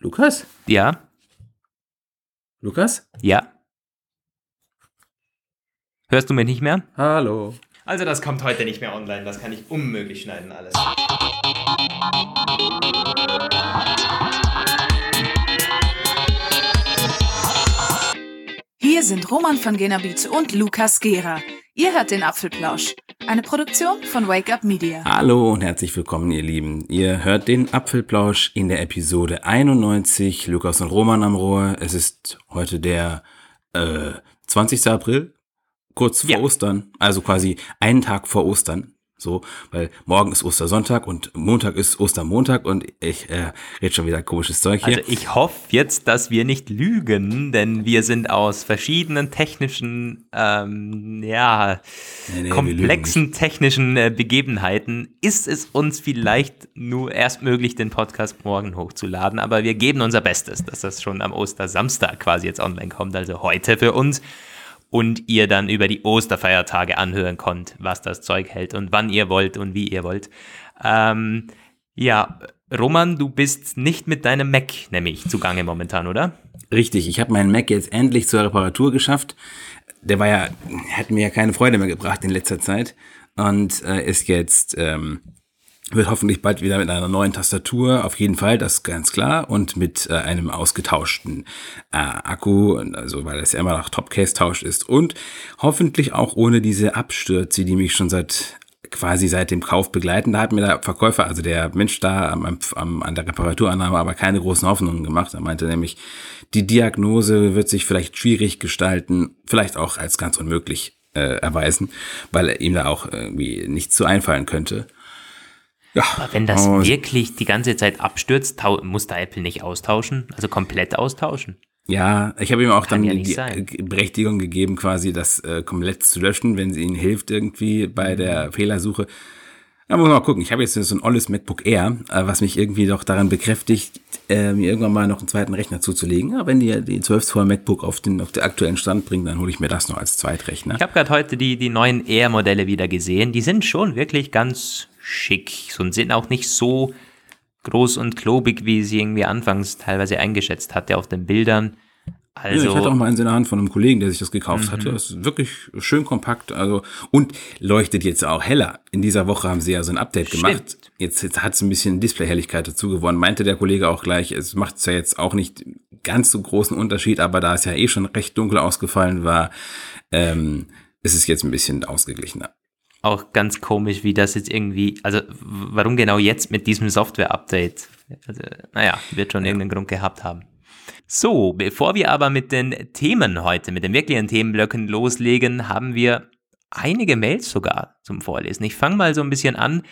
Lukas? Ja. Lukas? Ja. Hörst du mich nicht mehr? Hallo. Also das kommt heute nicht mehr online, das kann ich unmöglich schneiden alles. Hier sind Roman von Genabit und Lukas Gera. Ihr hört den Apfelplausch, eine Produktion von Wake Up Media. Hallo und herzlich willkommen, ihr Lieben. Ihr hört den Apfelplausch in der Episode 91. Lukas und Roman am Rohr. Es ist heute der äh, 20. April, kurz vor Ja. Ostern, also quasi einen Tag vor Ostern. So, weil morgen ist Ostersonntag und Montag ist Ostermontag und ich äh, rede schon wieder komisches Zeug hier. Also ich hoffe jetzt, dass wir nicht lügen, denn wir sind aus verschiedenen technischen, ähm, ja, Nee, nee, komplexen technischen äh, Begebenheiten. Ist es uns vielleicht nur erst möglich, den Podcast morgen hochzuladen, aber wir geben unser Bestes, dass das schon am Ostersamstag quasi jetzt online kommt, also heute für uns und ihr dann über die Osterfeiertage anhören konnt, was das Zeug hält und wann ihr wollt und wie ihr wollt. Ähm, ja, Roman, du bist nicht mit deinem Mac nämlich zugange momentan, oder? Richtig, ich habe meinen Mac jetzt endlich zur Reparatur geschafft. Der war ja, hat mir ja keine Freude mehr gebracht in letzter Zeit und äh, ist jetzt, ähm, wird hoffentlich bald wieder mit einer neuen Tastatur, auf jeden Fall, das ist ganz klar, und mit äh, einem ausgetauschten äh, Akku, also weil das ja immer noch Top-Case-Tausch ist und hoffentlich auch ohne diese Abstürze, die mich schon seit quasi seit dem Kauf begleiten. Da hat mir der Verkäufer, also der Mensch da am, am, an der Reparaturannahme, aber keine großen Hoffnungen gemacht. Er meinte nämlich, die Diagnose wird sich vielleicht schwierig gestalten, vielleicht auch als ganz unmöglich äh, erweisen, weil ihm da auch irgendwie nichts zu einfallen könnte. Ja, Aber wenn das und- wirklich die ganze Zeit abstürzt, muss da Apple nicht austauschen? Also komplett austauschen? Ja, ich habe ihm auch Kann dann ja die sein. Berechtigung gegeben, quasi das äh, komplett zu löschen, wenn sie ihnen hilft irgendwie bei Mhm. der Fehlersuche. Da muss man mal gucken. Ich habe jetzt so ein olles MacBook Air, äh, was mich irgendwie doch daran bekräftigt, äh, mir irgendwann mal noch einen zweiten Rechner zuzulegen. Ja, wenn die die 12 Zoll MacBook auf den auf den aktuellen Stand bringen, dann hole ich mir das noch als Zweitrechner. Ich habe gerade heute die, die neuen Air-Modelle wieder gesehen. Die sind schon wirklich ganz schick und sind auch nicht so groß und klobig, wie sie irgendwie anfangs teilweise eingeschätzt hatte auf den Bildern. Ja, ich hatte auch Also, mal eins in der Hand von einem Kollegen, der sich das gekauft Mhm. hatte. Das ist wirklich schön kompakt, also und leuchtet jetzt auch heller. In dieser Woche haben sie ja so ein Update Stimmt. gemacht. Jetzt, jetzt hat es ein bisschen Displayhelligkeit dazu gewonnen. Meinte der Kollege auch gleich, es macht ja jetzt auch nicht ganz so großen Unterschied, aber da es ja eh schon recht dunkel ausgefallen war, ähm, ist es jetzt ein bisschen ausgeglichener. Auch ganz komisch, wie das jetzt irgendwie, also warum genau jetzt mit diesem Software-Update? Also, naja, wird schon irgendeinen Grund gehabt haben. So, bevor wir aber mit den Themen heute, mit den wirklichen Themenblöcken loslegen, haben wir einige Mails sogar zum Vorlesen. Ich fange mal so ein bisschen an.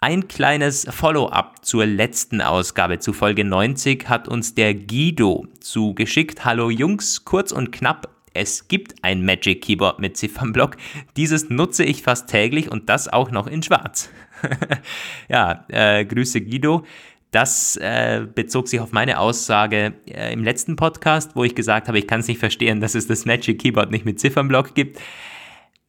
Ein kleines Follow-up zur letzten Ausgabe, zu Folge 90, hat uns der Guido zugeschickt. Hallo Jungs, kurz und knapp. Es gibt ein Magic Keyboard mit Ziffernblock. Dieses nutze ich fast täglich und das auch noch in Schwarz. ja, äh, Grüße Guido. Das äh, bezog sich auf meine Aussage äh, im letzten Podcast, wo ich gesagt habe, ich kann es nicht verstehen, dass es das Magic Keyboard nicht mit Ziffernblock gibt.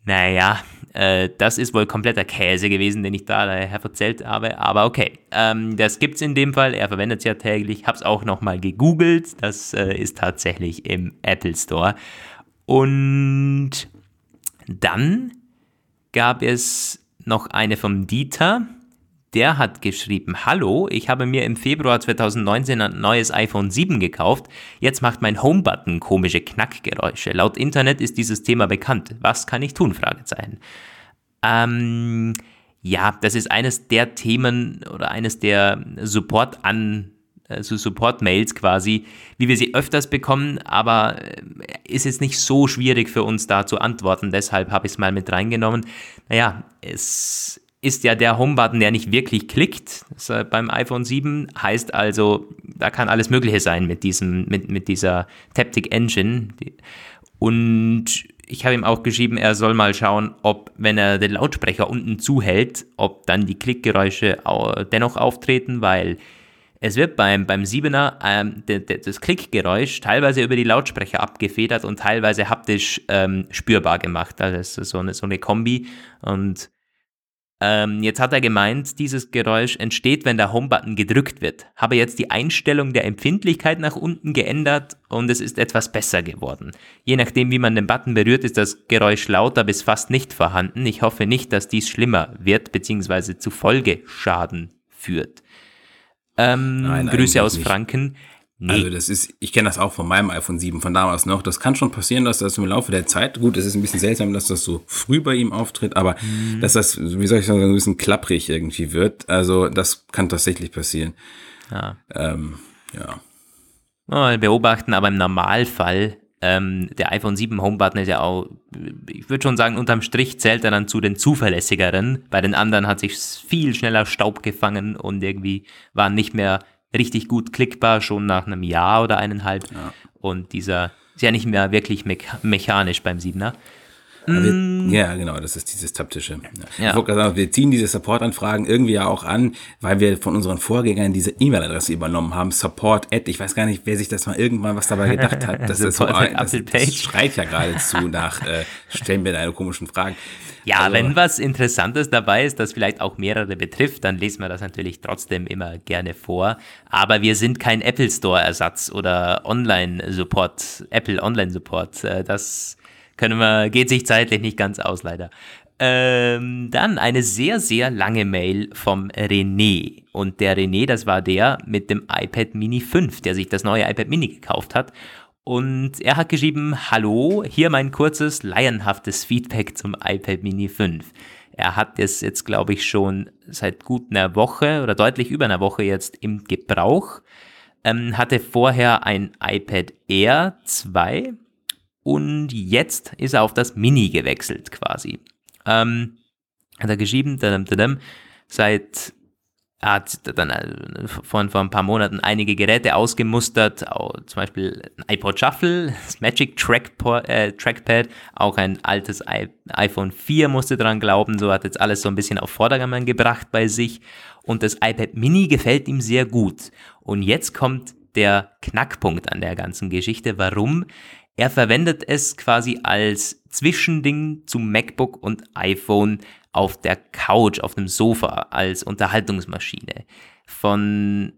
Naja, äh, das ist wohl kompletter Käse gewesen, den ich da daher erzählt habe. Aber okay, ähm, das gibt's in dem Fall. Er verwendet es ja täglich. Hab's auch nochmal gegoogelt. Das äh, ist tatsächlich im Apple Store. Und dann gab es noch eine vom Dieter. Der hat geschrieben, hallo, ich habe mir im Februar 2019 ein neues iPhone 7 gekauft. Jetzt macht mein Home-Button komische Knackgeräusche. Laut Internet ist dieses Thema bekannt. Was kann ich tun? Fragezeichen. Ähm, ja, das ist eines der Themen oder eines der Support an also Support-Mails quasi, wie wir sie öfters bekommen, aber äh, ist jetzt nicht so schwierig für uns da zu antworten, deshalb habe ich es mal mit reingenommen. Naja, es ist ja der Home-Button, der nicht wirklich klickt äh, beim iPhone 7, heißt also, da kann alles Mögliche sein mit, diesem, mit, mit dieser Taptic Engine. Und ich habe ihm auch geschrieben, er soll mal schauen, ob, wenn er den Lautsprecher unten zuhält, ob dann die Klickgeräusche dennoch auftreten, weil es wird beim, beim 7er ähm, de, de, das Klickgeräusch teilweise über die Lautsprecher abgefedert und teilweise haptisch ähm, spürbar gemacht. Also es ist so eine, so eine Kombi. Und Ähm, jetzt hat er gemeint, dieses Geräusch entsteht, wenn der Home-Button gedrückt wird. Habe jetzt die Einstellung der Empfindlichkeit nach unten geändert und es ist etwas besser geworden. Je nachdem, wie man den Button berührt, ist das Geräusch lauter bis fast nicht vorhanden. Ich hoffe nicht, dass dies schlimmer wird bzw. zu Folgeschaden führt. Ähm, Nein, Grüße aus nicht. Franken. Nee. Also das ist, ich kenne das auch von meinem iPhone 7 von damals noch. Das kann schon passieren, dass das im Laufe der Zeit, gut, es ist ein bisschen seltsam, dass das so früh bei ihm auftritt, aber Mhm. dass das, wie soll ich sagen, ein bisschen klapprig irgendwie wird. Also das kann tatsächlich passieren. ja. Ähm, ja. Mal beobachten, aber im Normalfall, ähm, der iPhone 7 Home-Button ist ja auch, ich würde schon sagen, unterm Strich zählt er dann zu den zuverlässigeren. Bei den anderen hat sich viel schneller Staub gefangen und irgendwie waren nicht mehr richtig gut klickbar, schon nach einem Jahr oder eineinhalb. Und dieser ist ja nicht mehr wirklich me mechanisch beim 7er. Aber Wir, ja, genau, das ist dieses taptische. Ja. Mm. Ja. Ich wollte gerade sagen, wir ziehen diese Support-Anfragen irgendwie ja auch an, weil wir von unseren Vorgängern diese E-Mail-Adresse übernommen haben, support at, ich weiß gar nicht, wer sich das mal irgendwann was dabei gedacht hat. Das ist so, das, das schreit ja geradezu nach, äh, stellen wir deine komischen Fragen. Ja, Also- wenn was Interessantes dabei ist, das vielleicht auch mehrere betrifft, dann lesen wir das natürlich trotzdem immer gerne vor. Aber wir sind kein Apple Store Ersatz oder Online Support, Apple Online Support. Äh, Das können wir, geht sich zeitlich nicht ganz aus, leider. Ähm, dann eine sehr, sehr lange Mail vom René. Und der René, das war der mit dem iPad Mini 5, der sich das neue iPad Mini gekauft hat. Und er hat geschrieben, hallo, hier mein kurzes, laienhaftes Feedback zum iPad Mini 5. Er hat es jetzt, glaube ich, schon seit gut einer Woche oder deutlich über einer Woche jetzt im Gebrauch. Ähm, hatte vorher ein iPad Air 2 und jetzt ist er auf das Mini gewechselt quasi. Ähm, hat er geschrieben, dadam, dadam, seit er hat dann äh, vor, vor ein paar Monaten einige Geräte ausgemustert, zum Beispiel ein iPod Shuffle, das Magic Trackpo- äh, Trackpad, auch ein altes iPhone 4 musste dran glauben, so hat jetzt alles so ein bisschen auf Vordermann gebracht bei sich und das iPad Mini gefällt ihm sehr gut. Und jetzt kommt der Knackpunkt an der ganzen Geschichte, warum er verwendet es quasi als Zwischending zum MacBook und iPhone auf der Couch, auf dem Sofa, als Unterhaltungsmaschine. Von,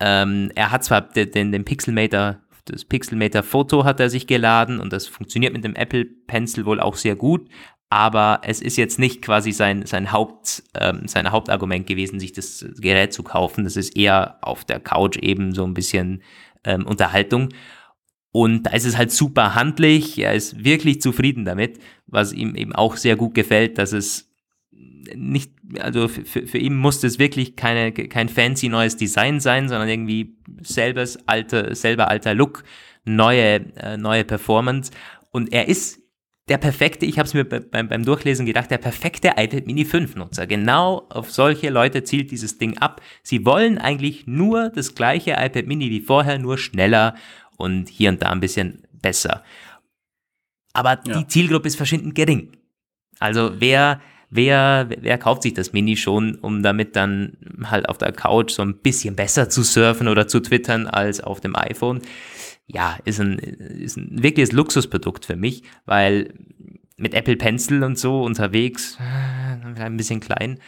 ähm, er hat zwar den, den Pixelmator, das Pixelmator-Foto hat er sich geladen und das funktioniert mit dem Apple Pencil wohl auch sehr gut, aber es ist jetzt nicht quasi sein, sein, Haupt, ähm, sein Hauptargument gewesen, sich das Gerät zu kaufen. Das ist eher auf der Couch eben so ein bisschen ähm, Unterhaltung. Und da ist es halt super handlich. Er ist wirklich zufrieden damit, was ihm eben auch sehr gut gefällt, dass es nicht, also für, für ihn muss es wirklich keine, kein fancy neues Design sein, sondern irgendwie selbes alter, selber alter Look, neue, äh, neue Performance. Und er ist der perfekte, ich habe es mir be- beim, beim Durchlesen gedacht, der perfekte iPad Mini 5 Nutzer. Genau auf solche Leute zielt dieses Ding ab. Sie wollen eigentlich nur das gleiche iPad Mini wie vorher, nur schneller und hier und da ein bisschen besser. Aber Ja. die Zielgruppe ist verschwindend gering. Also wer, wer, wer kauft sich das Mini schon, um damit dann halt auf der Couch so ein bisschen besser zu surfen oder zu twittern als auf dem iPhone? Ja, ist ein, ist ein wirkliches Luxusprodukt für mich, weil mit Apple Pencil und so unterwegs, äh, ein bisschen klein.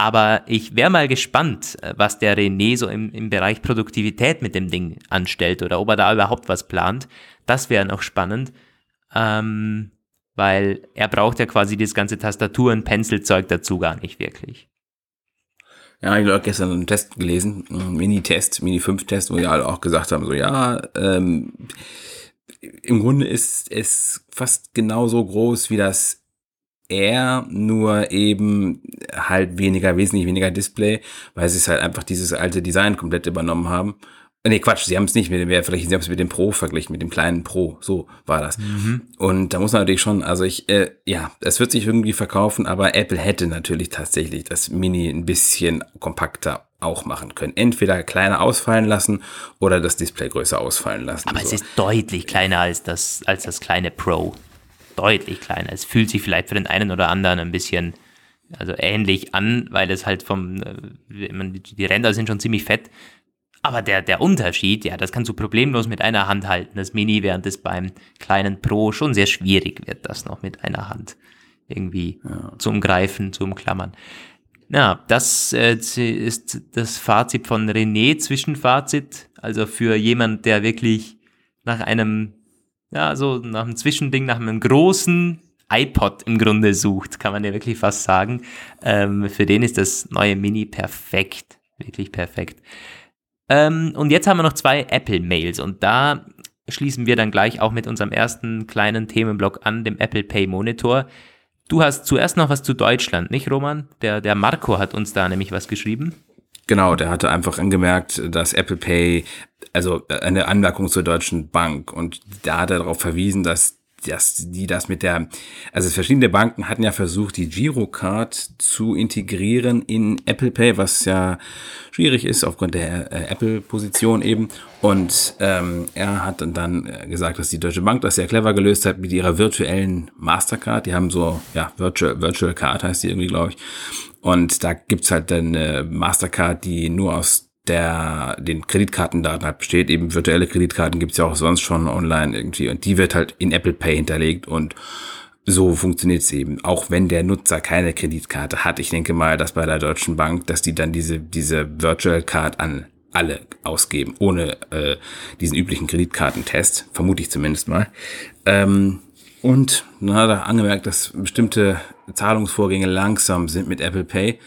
Aber ich wäre mal gespannt, äh, was der René so im, im Bereich Produktivität mit dem Ding anstellt oder ob er da überhaupt was plant. Das wäre noch spannend, ähm, weil er braucht ja quasi das ganze Tastatur- und Pencilzeug dazu gar nicht wirklich. Ja, ich habe gestern einen Test gelesen, einen Mini-Test, Mini-5-Test, wo die alle auch gesagt haben, so ja, ähm, im Grunde ist es fast genauso groß wie das R, nur eben halt weniger, wesentlich weniger Display, weil sie es halt einfach dieses alte Design komplett übernommen haben. Äh, Nee, Quatsch, sie haben es nicht mit dem, vielleicht sie haben es mit dem Pro verglichen, mit dem kleinen Pro, so war das. Und da muss man natürlich schon, also ich, äh, ja, es wird sich irgendwie verkaufen, aber Apple hätte natürlich tatsächlich das Mini ein bisschen kompakter auch machen können. Entweder kleiner ausfallen lassen oder das Display größer ausfallen lassen. Aber so. es ist deutlich kleiner als das, als das kleine Pro. Deutlich kleiner. Es fühlt sich vielleicht für den einen oder anderen ein bisschen also ähnlich an, weil es halt vom, äh, die Ränder sind schon ziemlich fett. Aber der, der Unterschied, ja, das kannst du problemlos mit einer Hand halten. Das Mini, während es beim kleinen Pro schon sehr schwierig wird, das noch mit einer Hand irgendwie zu umgreifen, zu umklammern. Na, das äh, ist das Fazit von René, Zwischenfazit. Also für jemand, der wirklich nach einem, ja, so nach einem Zwischending, nach einem großen iPod im Grunde sucht, kann man ja wirklich fast sagen. Ähm, für den ist das neue Mini perfekt. Wirklich perfekt. Ähm, und jetzt haben wir noch zwei Apple-Mails und da schließen wir dann gleich auch mit unserem ersten kleinen Themenblock an, dem Apple Pay Monitor. Du hast zuerst noch was zu Deutschland, nicht Roman? Der, der Marco hat uns da nämlich was geschrieben. Genau, der hatte einfach angemerkt, dass Apple Pay, also eine Anmerkung zur Deutschen Bank und da hat er darauf verwiesen, dass dass die das mit der, also verschiedene Banken hatten ja versucht, die Girocard zu integrieren in Apple Pay, was ja schwierig ist aufgrund der äh, Apple-Position eben. Und ähm, er hat dann gesagt, dass die Deutsche Bank das sehr clever gelöst hat mit ihrer virtuellen Mastercard. Die haben so, ja, Virtual, Virtual Card heißt die irgendwie, glaube ich. Und da gibt's halt eine Mastercard, die nur aus der den Kreditkartendaten halt besteht. Eben virtuelle Kreditkarten gibt's ja auch sonst schon online irgendwie und die wird halt in Apple Pay hinterlegt und so funktioniert es eben, auch wenn der Nutzer keine Kreditkarte hat. Ich denke mal, dass bei der Deutschen Bank, dass die dann diese, diese Virtual Card an alle ausgeben, ohne äh, diesen üblichen Kreditkartentest, vermute ich zumindest mal. Ähm, und na, da angemerkt, dass bestimmte Zahlungsvorgänge langsam sind mit Apple Pay.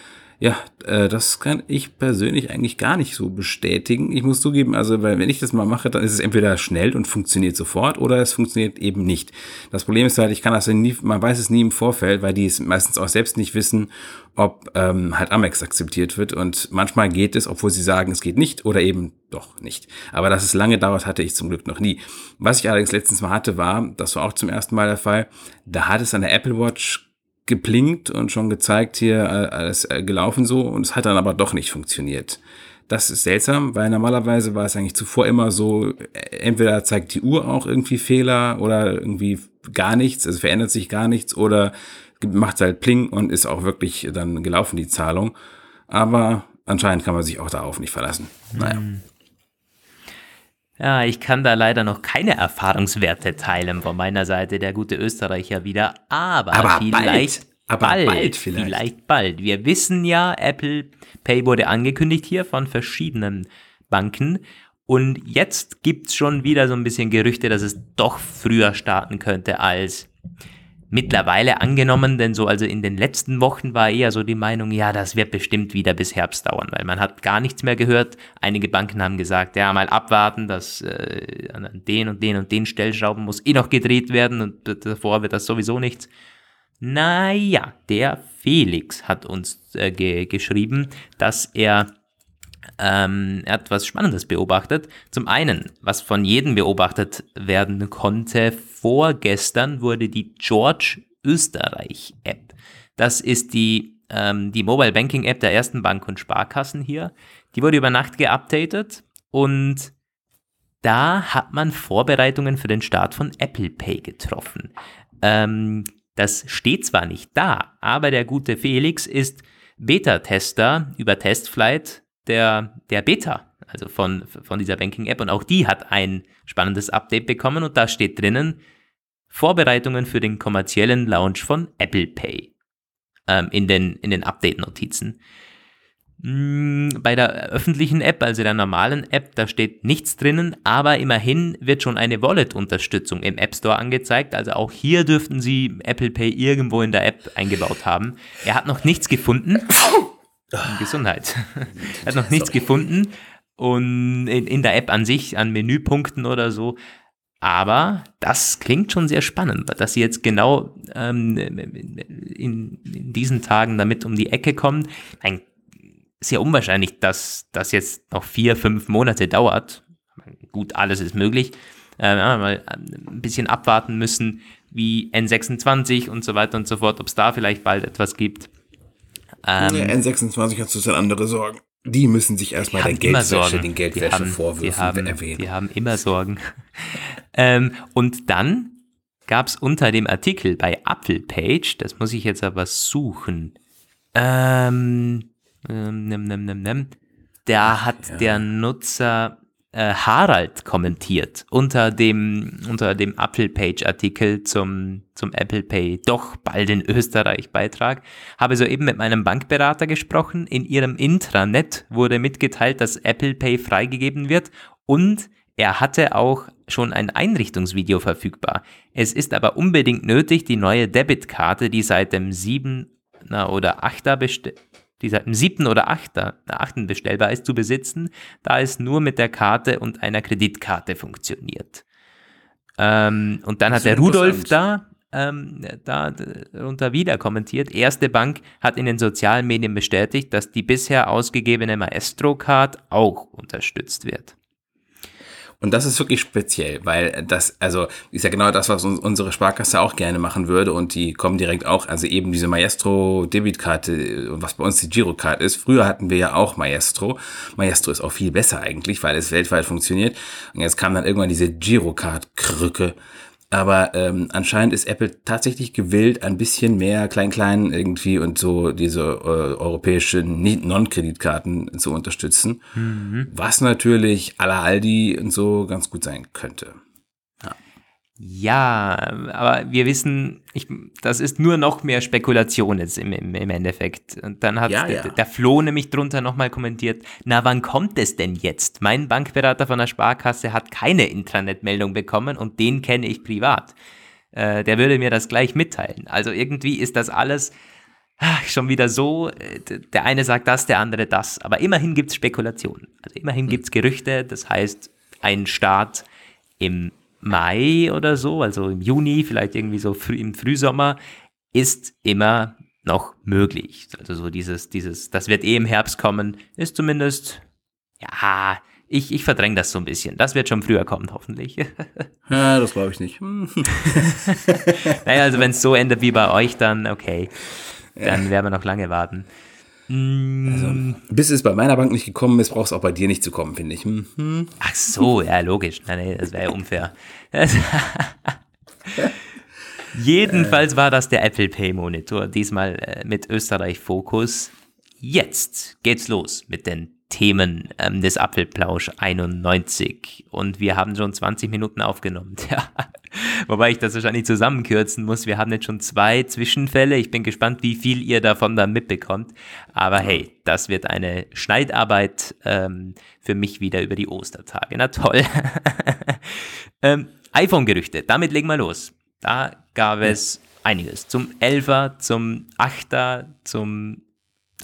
Ja, äh, das kann ich persönlich eigentlich gar nicht so bestätigen. Ich muss zugeben, also weil wenn ich das mal mache, dann ist es entweder schnell und funktioniert sofort oder es funktioniert eben nicht. Das Problem ist halt, ich kann das nie, man weiß es nie im Vorfeld, weil die es meistens auch selbst nicht wissen, ob ähm, halt Amex akzeptiert wird. Und manchmal geht es, obwohl sie sagen, es geht nicht oder eben doch nicht. Aber dass es lange dauert, hatte ich zum Glück noch nie. Was ich allerdings letztens mal hatte, war, das war auch zum ersten Mal der Fall, da hat es an der Apple Watch geblinkt und schon gezeigt, hier äh, alles äh, gelaufen so und es hat dann aber doch nicht funktioniert. Das ist seltsam, weil normalerweise war es eigentlich zuvor immer so, äh, entweder zeigt die Uhr auch irgendwie Fehler oder irgendwie gar nichts, also verändert sich gar nichts oder macht halt Pling und ist auch wirklich dann gelaufen, die Zahlung. Aber anscheinend kann man sich auch darauf nicht verlassen. Naja. Hm. Ja, ich kann da leider noch keine Erfahrungswerte teilen von meiner Seite, der gute Österreicher wieder, aber, aber vielleicht bald. Aber bald, bald vielleicht. vielleicht bald. Wir wissen ja, Apple Pay wurde angekündigt hier von verschiedenen Banken und jetzt gibt's schon wieder so ein bisschen Gerüchte, dass es doch früher starten könnte als mittlerweile angenommen, denn so also in den letzten Wochen war eher so die Meinung, ja, das wird bestimmt wieder bis Herbst dauern, weil man hat gar nichts mehr gehört. Einige Banken haben gesagt, ja, mal abwarten, dass äh, an den und den und den Stellschrauben muss eh noch gedreht werden und davor wird das sowieso nichts. Naja, der Felix hat uns äh, ge geschrieben, dass er ähm, er hat was Spannendes beobachtet. Zum einen, was von jedem beobachtet werden konnte, vorgestern wurde die George Österreich App. Das ist die, ähm, die Mobile Banking App der ersten Bank und Sparkassen hier. Die wurde über Nacht geupdatet und da hat man Vorbereitungen für den Start von Apple Pay getroffen. Ähm, das steht zwar nicht da, aber der gute Felix ist Beta-Tester über Testflight der, der Beta, also von, von dieser Banking-App. Und auch die hat ein spannendes Update bekommen und da steht drinnen Vorbereitungen für den kommerziellen Launch von Apple Pay ähm, in den, in den Update-Notizen. Mm, bei der öffentlichen App, also der normalen App, da steht nichts drinnen, aber immerhin wird schon eine Wallet-Unterstützung im App Store angezeigt. Also auch hier dürften Sie Apple Pay irgendwo in der App eingebaut haben. Er hat noch nichts gefunden. Gesundheit. er hat noch nichts Sorry. gefunden und in, in der App an sich, an Menüpunkten oder so. Aber das klingt schon sehr spannend, dass sie jetzt genau ähm, in, in, diesen Tagen damit um die Ecke kommen. Ein, sehr unwahrscheinlich, dass das jetzt noch vier, fünf Monate dauert. Gut, alles ist möglich. Äh, mal ein bisschen abwarten müssen, wie N26 und so weiter und so fort, ob es da vielleicht bald etwas gibt. Ähm, ja, N26 hat sozusagen andere Sorgen. Die müssen sich erstmal den Geldwäsche, den Geldwäschevorwürfen erwähnen. Die haben immer Sorgen. ähm, und dann gab es unter dem Artikel bei Apfelpage, das muss ich jetzt aber suchen, ähm, ähm, nimm, nimm, nimm, nimm, da hat ja. der Nutzer äh, Harald kommentiert unter dem, unter dem Apple Page Artikel zum, zum Apple Pay doch bald in Österreich Beitrag. Habe soeben mit meinem Bankberater gesprochen. In ihrem Intranet wurde mitgeteilt, dass Apple Pay freigegeben wird und er hatte auch schon ein Einrichtungsvideo verfügbar. Es ist aber unbedingt nötig, die neue Debitkarte, die seit dem 7. oder 8. Die seit dem 7. oder 8. 8. bestellbar ist, zu besitzen, da es nur mit der Karte und einer Kreditkarte funktioniert. Ähm, und dann hat der Rudolf da, ähm, da darunter wieder kommentiert, erste Bank hat in den sozialen Medien bestätigt, dass die bisher ausgegebene Maestro-Card auch unterstützt wird. Und das ist wirklich speziell, weil das, also ist ja genau das, was uns, unsere Sparkasse auch gerne machen würde und die kommen direkt auch, also eben diese Maestro Debitkarte, was bei uns die Girocard ist. Früher hatten wir ja auch Maestro. Maestro ist auch viel besser eigentlich, weil es weltweit funktioniert. Und jetzt kam dann irgendwann diese Girocard-Krücke aber ähm, anscheinend ist Apple tatsächlich gewillt, ein bisschen mehr Klein-Klein irgendwie und so diese äh, europäischen Non-Kreditkarten zu unterstützen. Mhm. Was natürlich à la Aldi und so ganz gut sein könnte. Ja, aber wir wissen, ich, das ist nur noch mehr Spekulation jetzt im, im, im Endeffekt. Und dann hat ja, ja. Der, der Flo nämlich drunter nochmal kommentiert, na wann kommt es denn jetzt? Mein Bankberater von der Sparkasse hat keine Intranet-Meldung bekommen und den kenne ich privat. Äh, der würde mir das gleich mitteilen. Also irgendwie ist das alles ach, schon wieder so, äh, der eine sagt das, der andere das. Aber immerhin gibt es Spekulationen. Also immerhin hm. gibt es Gerüchte, das heißt, ein Start im Mai oder so, also im Juni, vielleicht irgendwie so früh, im Frühsommer, ist immer noch möglich. Also so dieses, dieses, das wird eh im Herbst kommen, ist zumindest, ja, ich, ich verdränge das so ein bisschen. Das wird schon früher kommen, hoffentlich. ja, das glaube ich nicht. Hm. naja, also wenn es so endet wie bei euch, dann okay. Dann werden wir noch lange warten. Also, bis es bei meiner Bank nicht gekommen ist, braucht es auch bei dir nicht zu kommen, finde ich. Mhm. Ach so, ja, logisch. Nein, nee, das wäre ja unfair. Jedenfalls war das der Apple Pay Monitor, diesmal äh, mit Österreich Fokus. Jetzt geht's los mit den Themen ähm, des Apfelplausch 91 und wir haben schon 20 Minuten aufgenommen. Ja. Wobei ich das wahrscheinlich zusammenkürzen muss. Wir haben jetzt schon zwei Zwischenfälle. Ich bin gespannt, wie viel ihr davon dann mitbekommt. Aber hey, das wird eine Schneidarbeit ähm, für mich wieder über die Ostertage. Na toll. ähm, iPhone-Gerüchte, damit legen wir los. Da gab es einiges. Zum 11er, zum 8er, zum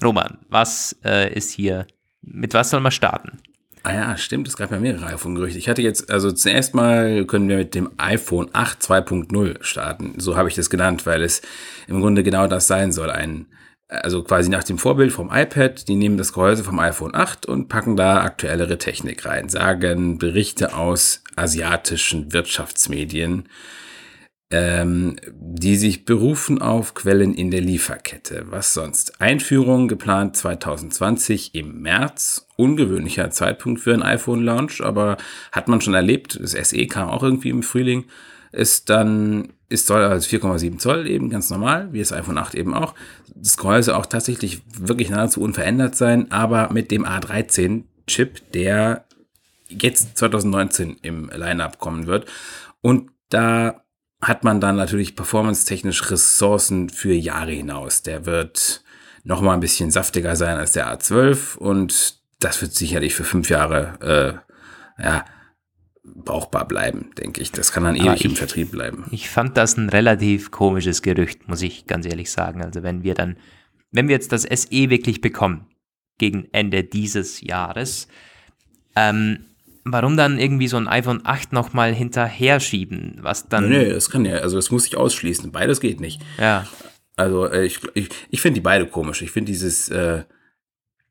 Roman. Was äh, ist hier mit was soll man starten? Ah ja, stimmt, es gab ja mehrere iPhone-Gerüchte. Ich hatte jetzt, also zuerst mal können wir mit dem iPhone 8 2.0 starten. So habe ich das genannt, weil es im Grunde genau das sein soll. Ein, also quasi nach dem Vorbild vom iPad, die nehmen das Gehäuse vom iPhone 8 und packen da aktuellere Technik rein, sagen Berichte aus asiatischen Wirtschaftsmedien ähm, die sich berufen auf Quellen in der Lieferkette. Was sonst? Einführung geplant 2020 im März. Ungewöhnlicher Zeitpunkt für ein iPhone-Launch, aber hat man schon erlebt. Das SE kam auch irgendwie im Frühling. Ist dann, ist soll als 4,7 Zoll eben ganz normal, wie das iPhone 8 eben auch. Das Gehäuse auch tatsächlich wirklich nahezu unverändert sein, aber mit dem A13-Chip, der jetzt 2019 im Lineup kommen wird. Und da hat man dann natürlich performance-technisch Ressourcen für Jahre hinaus. Der wird noch mal ein bisschen saftiger sein als der A12 und das wird sicherlich für fünf Jahre äh, ja, brauchbar bleiben, denke ich. Das kann dann ewig ich, im Vertrieb bleiben. Ich fand das ein relativ komisches Gerücht, muss ich ganz ehrlich sagen. Also wenn wir dann, wenn wir jetzt das SE wirklich bekommen, gegen Ende dieses Jahres, ähm, warum dann irgendwie so ein iPhone 8 nochmal hinterher schieben, was dann. Nee, nee, das kann ja, also das muss ich ausschließen. Beides geht nicht. Ja. Also äh, ich, ich, ich finde die beide komisch. Ich finde dieses, äh,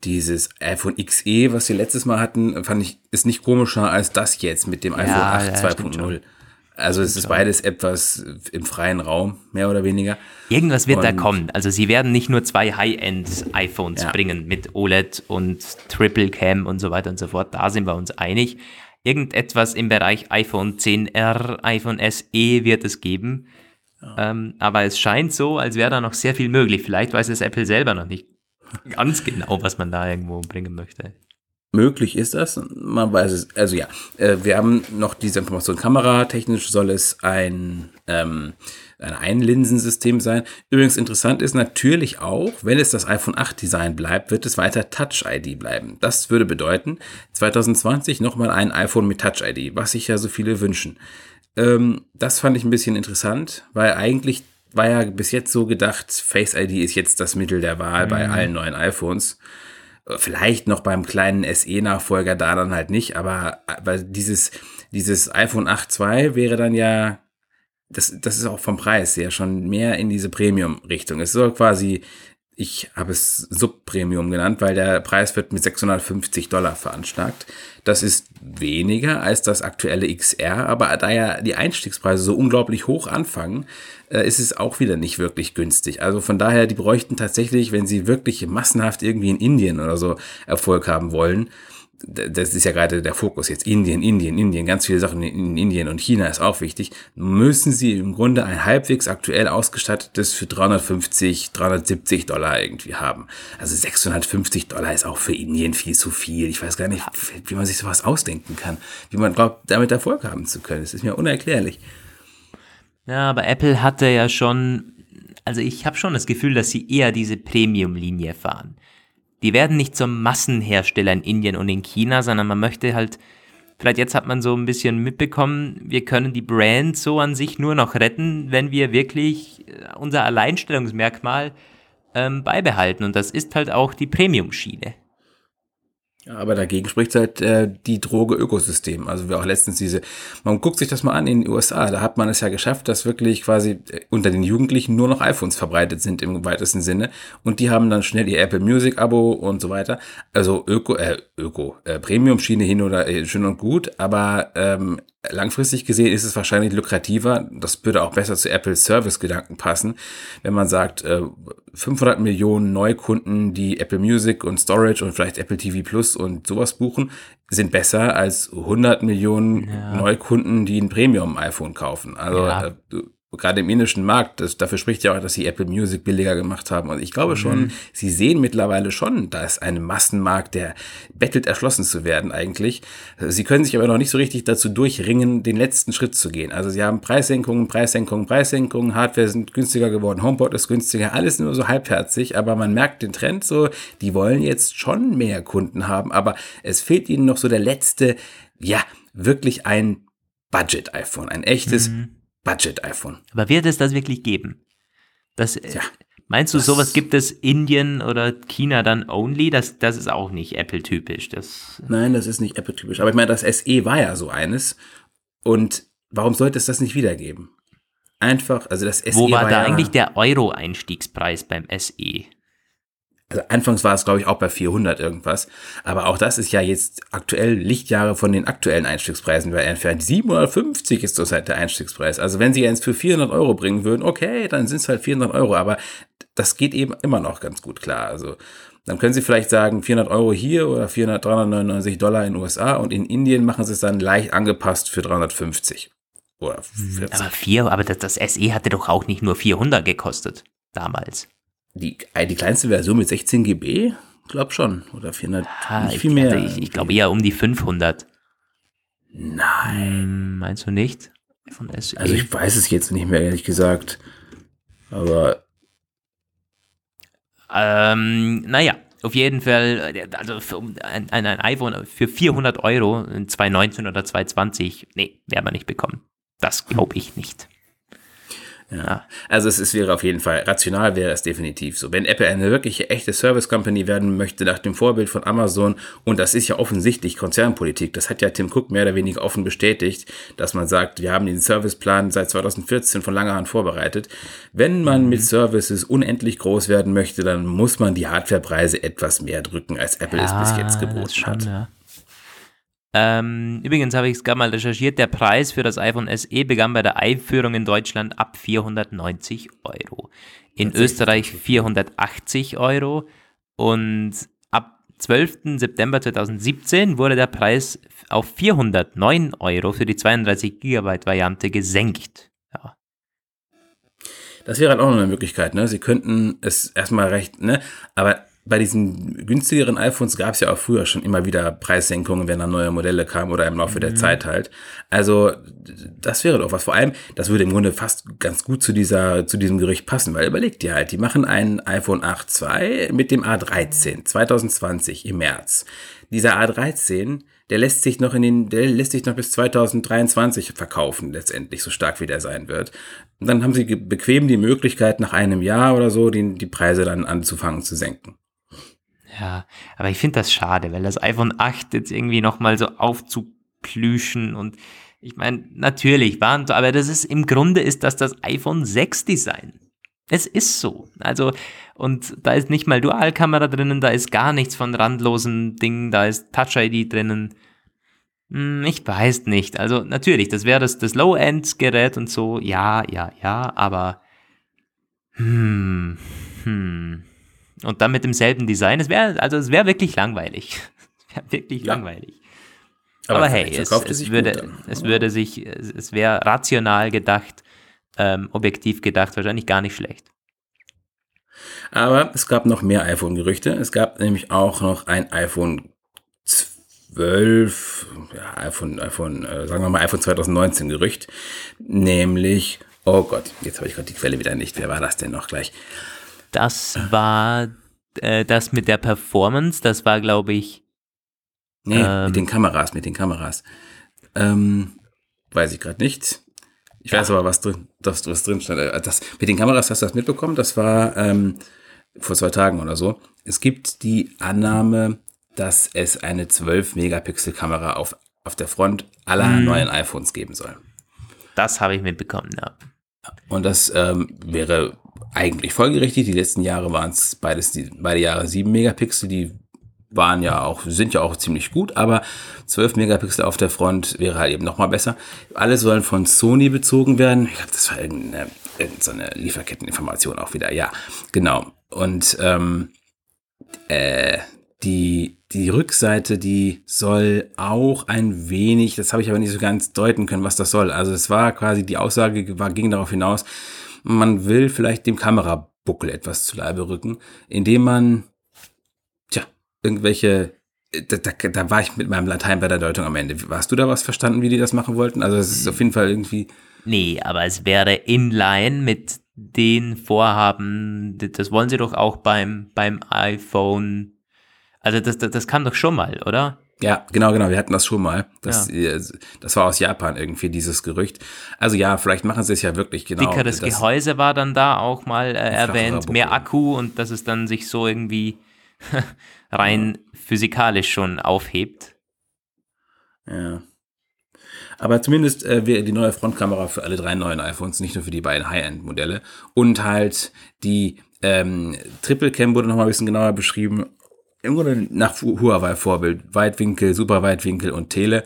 dieses iPhone XE, was wir letztes Mal hatten, fand ich, ist nicht komischer als das jetzt mit dem iPhone ja, 8 ja, 2.0. Also es ist beides etwas im freien Raum, mehr oder weniger. Irgendwas wird und da kommen. Also sie werden nicht nur zwei High-End-iPhones ja. bringen mit OLED und Triple Cam und so weiter und so fort. Da sind wir uns einig. Irgendetwas im Bereich iPhone 10R, iPhone SE wird es geben. Ja. Ähm, aber es scheint so, als wäre da noch sehr viel möglich. Vielleicht weiß es Apple selber noch nicht ganz genau, was man da irgendwo bringen möchte. Möglich ist das, man weiß es. Also ja, äh, wir haben noch diese Information. Kameratechnisch soll es ein, ähm, ein Einlinsensystem sein. Übrigens interessant ist natürlich auch, wenn es das iPhone 8 Design bleibt, wird es weiter Touch ID bleiben. Das würde bedeuten, 2020 nochmal ein iPhone mit Touch ID, was sich ja so viele wünschen. Ähm, das fand ich ein bisschen interessant, weil eigentlich war ja bis jetzt so gedacht, Face ID ist jetzt das Mittel der Wahl mhm. bei allen neuen iPhones. Vielleicht noch beim kleinen SE-Nachfolger da dann halt nicht, aber weil dieses, dieses iPhone 8.2 wäre dann ja, das, das ist auch vom Preis her schon mehr in diese Premium-Richtung. Es soll quasi ich habe es Subpremium genannt, weil der Preis wird mit 650 Dollar veranschlagt. Das ist weniger als das aktuelle XR, aber da ja die Einstiegspreise so unglaublich hoch anfangen, äh, ist es auch wieder nicht wirklich günstig. Also von daher, die bräuchten tatsächlich, wenn sie wirklich massenhaft irgendwie in Indien oder so Erfolg haben wollen, das ist ja gerade der Fokus jetzt, Indien, Indien, Indien, ganz viele Sachen in Indien und China ist auch wichtig, müssen sie im Grunde ein halbwegs aktuell ausgestattetes für 350, 370 Dollar irgendwie haben. Also 650 Dollar ist auch für Indien viel zu viel. Ich weiß gar nicht, wie man sich sowas ausdenken kann, wie man glaubt, damit Erfolg haben zu können. Das ist mir unerklärlich. Ja, aber Apple hatte ja schon, also ich habe schon das Gefühl, dass sie eher diese Premium-Linie fahren die werden nicht zum Massenhersteller in Indien und in China, sondern man möchte halt, vielleicht jetzt hat man so ein bisschen mitbekommen, wir können die Brand so an sich nur noch retten, wenn wir wirklich äh, unser Alleinstellungsmerkmal ähm, beibehalten. Und das ist halt auch die Premium-Schiene. Ja, aber dagegen spricht halt äh, die Droge-Ökosystem. Also wir auch letztens diese, man guckt sich das mal an in den USA, da hat man es ja geschafft, dass wirklich quasi äh, unter den Jugendlichen nur noch iPhones verbreitet sind im weitesten Sinne. Und die haben dann schnell ihr Apple Music Abo und so weiter. Also Öko, äh, Öko, äh, Premium-Schiene hin oder äh, schön und gut, aber ähm, langfristig gesehen ist es wahrscheinlich lukrativer. Das würde auch besser zu Apples Service-Gedanken passen, wenn man sagt, 500 äh, Millionen Neukunden, die Apple Music und Storage und vielleicht Apple TV Plus und sowas buchen, sind besser als 100 Millionen ja. Neukunden, die ein Premium-iPhone kaufen. Also ja. Gerade im indischen Markt, das, dafür spricht ja auch, dass sie Apple Music billiger gemacht haben. Und ich glaube schon, mhm. sie sehen mittlerweile schon, da ist ein Massenmarkt, der bettelt, erschlossen zu werden eigentlich. Sie können sich aber noch nicht so richtig dazu durchringen, den letzten Schritt zu gehen. Also sie haben Preissenkungen, Preissenkungen, Preissenkungen, Hardware sind günstiger geworden, HomePod ist günstiger, alles nur so halbherzig, aber man merkt den Trend so, die wollen jetzt schon mehr Kunden haben, aber es fehlt ihnen noch so der letzte, ja, wirklich ein Budget-iPhone, ein echtes mhm Budget-iPhone. Aber wird es das wirklich geben? Das, äh, ja, meinst du, das sowas gibt es Indien oder China dann only? Das, das ist auch nicht Apple-typisch. Das Nein, das ist nicht Apple-typisch. Aber ich meine, das SE war ja so eines. Und warum sollte es das nicht wiedergeben? Einfach, also das SE. Wo war, war da ja, eigentlich der Euro-Einstiegspreis beim SE? Also anfangs war es, glaube ich, auch bei 400 irgendwas. Aber auch das ist ja jetzt aktuell Lichtjahre von den aktuellen Einstiegspreisen entfernt. 750 ist zurzeit der Einstiegspreis. Also wenn sie jetzt für 400 Euro bringen würden, okay, dann sind es halt 400 Euro. Aber das geht eben immer noch ganz gut klar. Also dann können Sie vielleicht sagen 400 Euro hier oder 400, 399 Dollar in den USA und in Indien machen Sie es dann leicht angepasst für 350 oder 40. Aber, vier, aber das, das SE hatte doch auch nicht nur 400 gekostet damals. Die, äh, die kleinste Version mit 16 GB? Glaub schon. Oder 400, ah, nicht viel mehr. Ich, ich glaube eher um die 500. Nein. Hm, meinst du nicht? Von SE? Also ich weiß es jetzt nicht mehr, ehrlich gesagt. Aber. Ähm, naja, auf jeden Fall, also ein, ein, ein iPhone für 400 Euro, 219 oder 220, nee, werden wir nicht bekommen. Das glaube ich nicht. Ja. Also es, es wäre auf jeden Fall, rational wäre es definitiv so. Wenn Apple eine wirkliche echte Service Company werden möchte, nach dem Vorbild von Amazon, und das ist ja offensichtlich Konzernpolitik, das hat ja Tim Cook mehr oder weniger offen bestätigt, dass man sagt, wir haben den Serviceplan seit 2014 von langer Hand vorbereitet. Wenn man mhm. mit Services unendlich groß werden möchte, dann muss man die Hardwarepreise etwas mehr drücken, als Apple ja, es bis jetzt geboten schon, hat. Ja. Ähm, übrigens habe ich es gerade mal recherchiert, der Preis für das iPhone SE begann bei der Einführung in Deutschland ab 490 Euro. In Österreich 480 Euro und ab 12. September 2017 wurde der Preis auf 409 Euro für die 32 GB Variante gesenkt. Ja. Das wäre halt auch noch eine Möglichkeit, ne? Sie könnten es erstmal recht, ne? Aber bei diesen günstigeren iPhones gab es ja auch früher schon immer wieder Preissenkungen, wenn dann neue Modelle kamen oder im Laufe mhm. der Zeit halt. Also das wäre doch was. Vor allem, das würde im Grunde fast ganz gut zu dieser, zu diesem Gerücht passen, weil überlegt ihr halt, die machen ein iPhone 8 II mit dem A13 2020 im März. Dieser A13 der lässt sich noch in den, der lässt sich noch bis 2023 verkaufen, letztendlich, so stark wie der sein wird. Und dann haben sie bequem die Möglichkeit, nach einem Jahr oder so, die, die Preise dann anzufangen zu senken. Ja, aber ich finde das schade, weil das iPhone 8 jetzt irgendwie nochmal so aufzuplüschen und ich meine, natürlich waren, aber das ist im Grunde ist das das iPhone 6 Design. Es ist so. Also, und da ist nicht mal Dualkamera drinnen, da ist gar nichts von randlosen Dingen, da ist Touch ID drinnen. Hm, ich weiß nicht. Also, natürlich, das wäre das, das Low-End-Gerät und so. Ja, ja, ja, aber. Hm, hm. Und dann mit demselben Design. Es wäre, also, es wäre wirklich langweilig. Es wäre wirklich ja. langweilig. Aber, aber hey, es, es würde, es würde sich, es wäre rational gedacht, ähm, objektiv gedacht wahrscheinlich gar nicht schlecht. Aber es gab noch mehr iPhone-Gerüchte. Es gab nämlich auch noch ein iPhone 12, ja, iPhone, iPhone, äh, sagen wir mal iPhone 2019 Gerücht. Nämlich, oh Gott, jetzt habe ich gerade die Quelle wieder nicht. Wer war das denn noch gleich? Das war äh, das mit der Performance. Das war, glaube ich. Nee, ähm, mit den Kameras, mit den Kameras. Ähm, weiß ich gerade nicht. Ich weiß aber, was drin, das, was drin stand. Äh, das, mit den Kameras hast du das mitbekommen? Das war ähm, vor zwei Tagen oder so. Es gibt die Annahme, dass es eine 12-Megapixel-Kamera auf, auf der Front aller hm. neuen iPhones geben soll. Das habe ich mitbekommen, ja. Und das ähm, wäre eigentlich folgerichtig. Die letzten Jahre waren es beides, die, beide Jahre 7 Megapixel. Die waren ja auch, sind ja auch ziemlich gut, aber 12 Megapixel auf der Front wäre halt eben nochmal besser. Alle sollen von Sony bezogen werden. Ich glaube, das war irgendeine, irgendeine Lieferketteninformation auch wieder. Ja, genau. Und ähm, äh, die, die Rückseite, die soll auch ein wenig, das habe ich aber nicht so ganz deuten können, was das soll. Also es war quasi, die Aussage war, ging darauf hinaus, man will vielleicht dem Kamerabuckel etwas zu Leibe rücken, indem man irgendwelche da, da, da war ich mit meinem Latein bei der Deutung am Ende. Hast du da was verstanden, wie die das machen wollten? Also es ist auf jeden Fall irgendwie. Nee, aber es wäre inline mit den Vorhaben, das wollen sie doch auch beim, beim iPhone. Also das, das, das kam doch schon mal, oder? Ja, genau, genau. Wir hatten das schon mal. Das, ja. das war aus Japan irgendwie, dieses Gerücht. Also ja, vielleicht machen sie es ja wirklich genau. Dickeres Gehäuse war dann da auch mal äh, erwähnt, mehr Akku und dass es dann sich so irgendwie rein physikalisch schon aufhebt. Ja. Aber zumindest äh, die neue Frontkamera für alle drei neuen iPhones, nicht nur für die beiden High-End-Modelle. Und halt die ähm, Triple Cam wurde nochmal ein bisschen genauer beschrieben. Im Grunde nach Huawei-Vorbild. Weitwinkel, Superweitwinkel und Tele.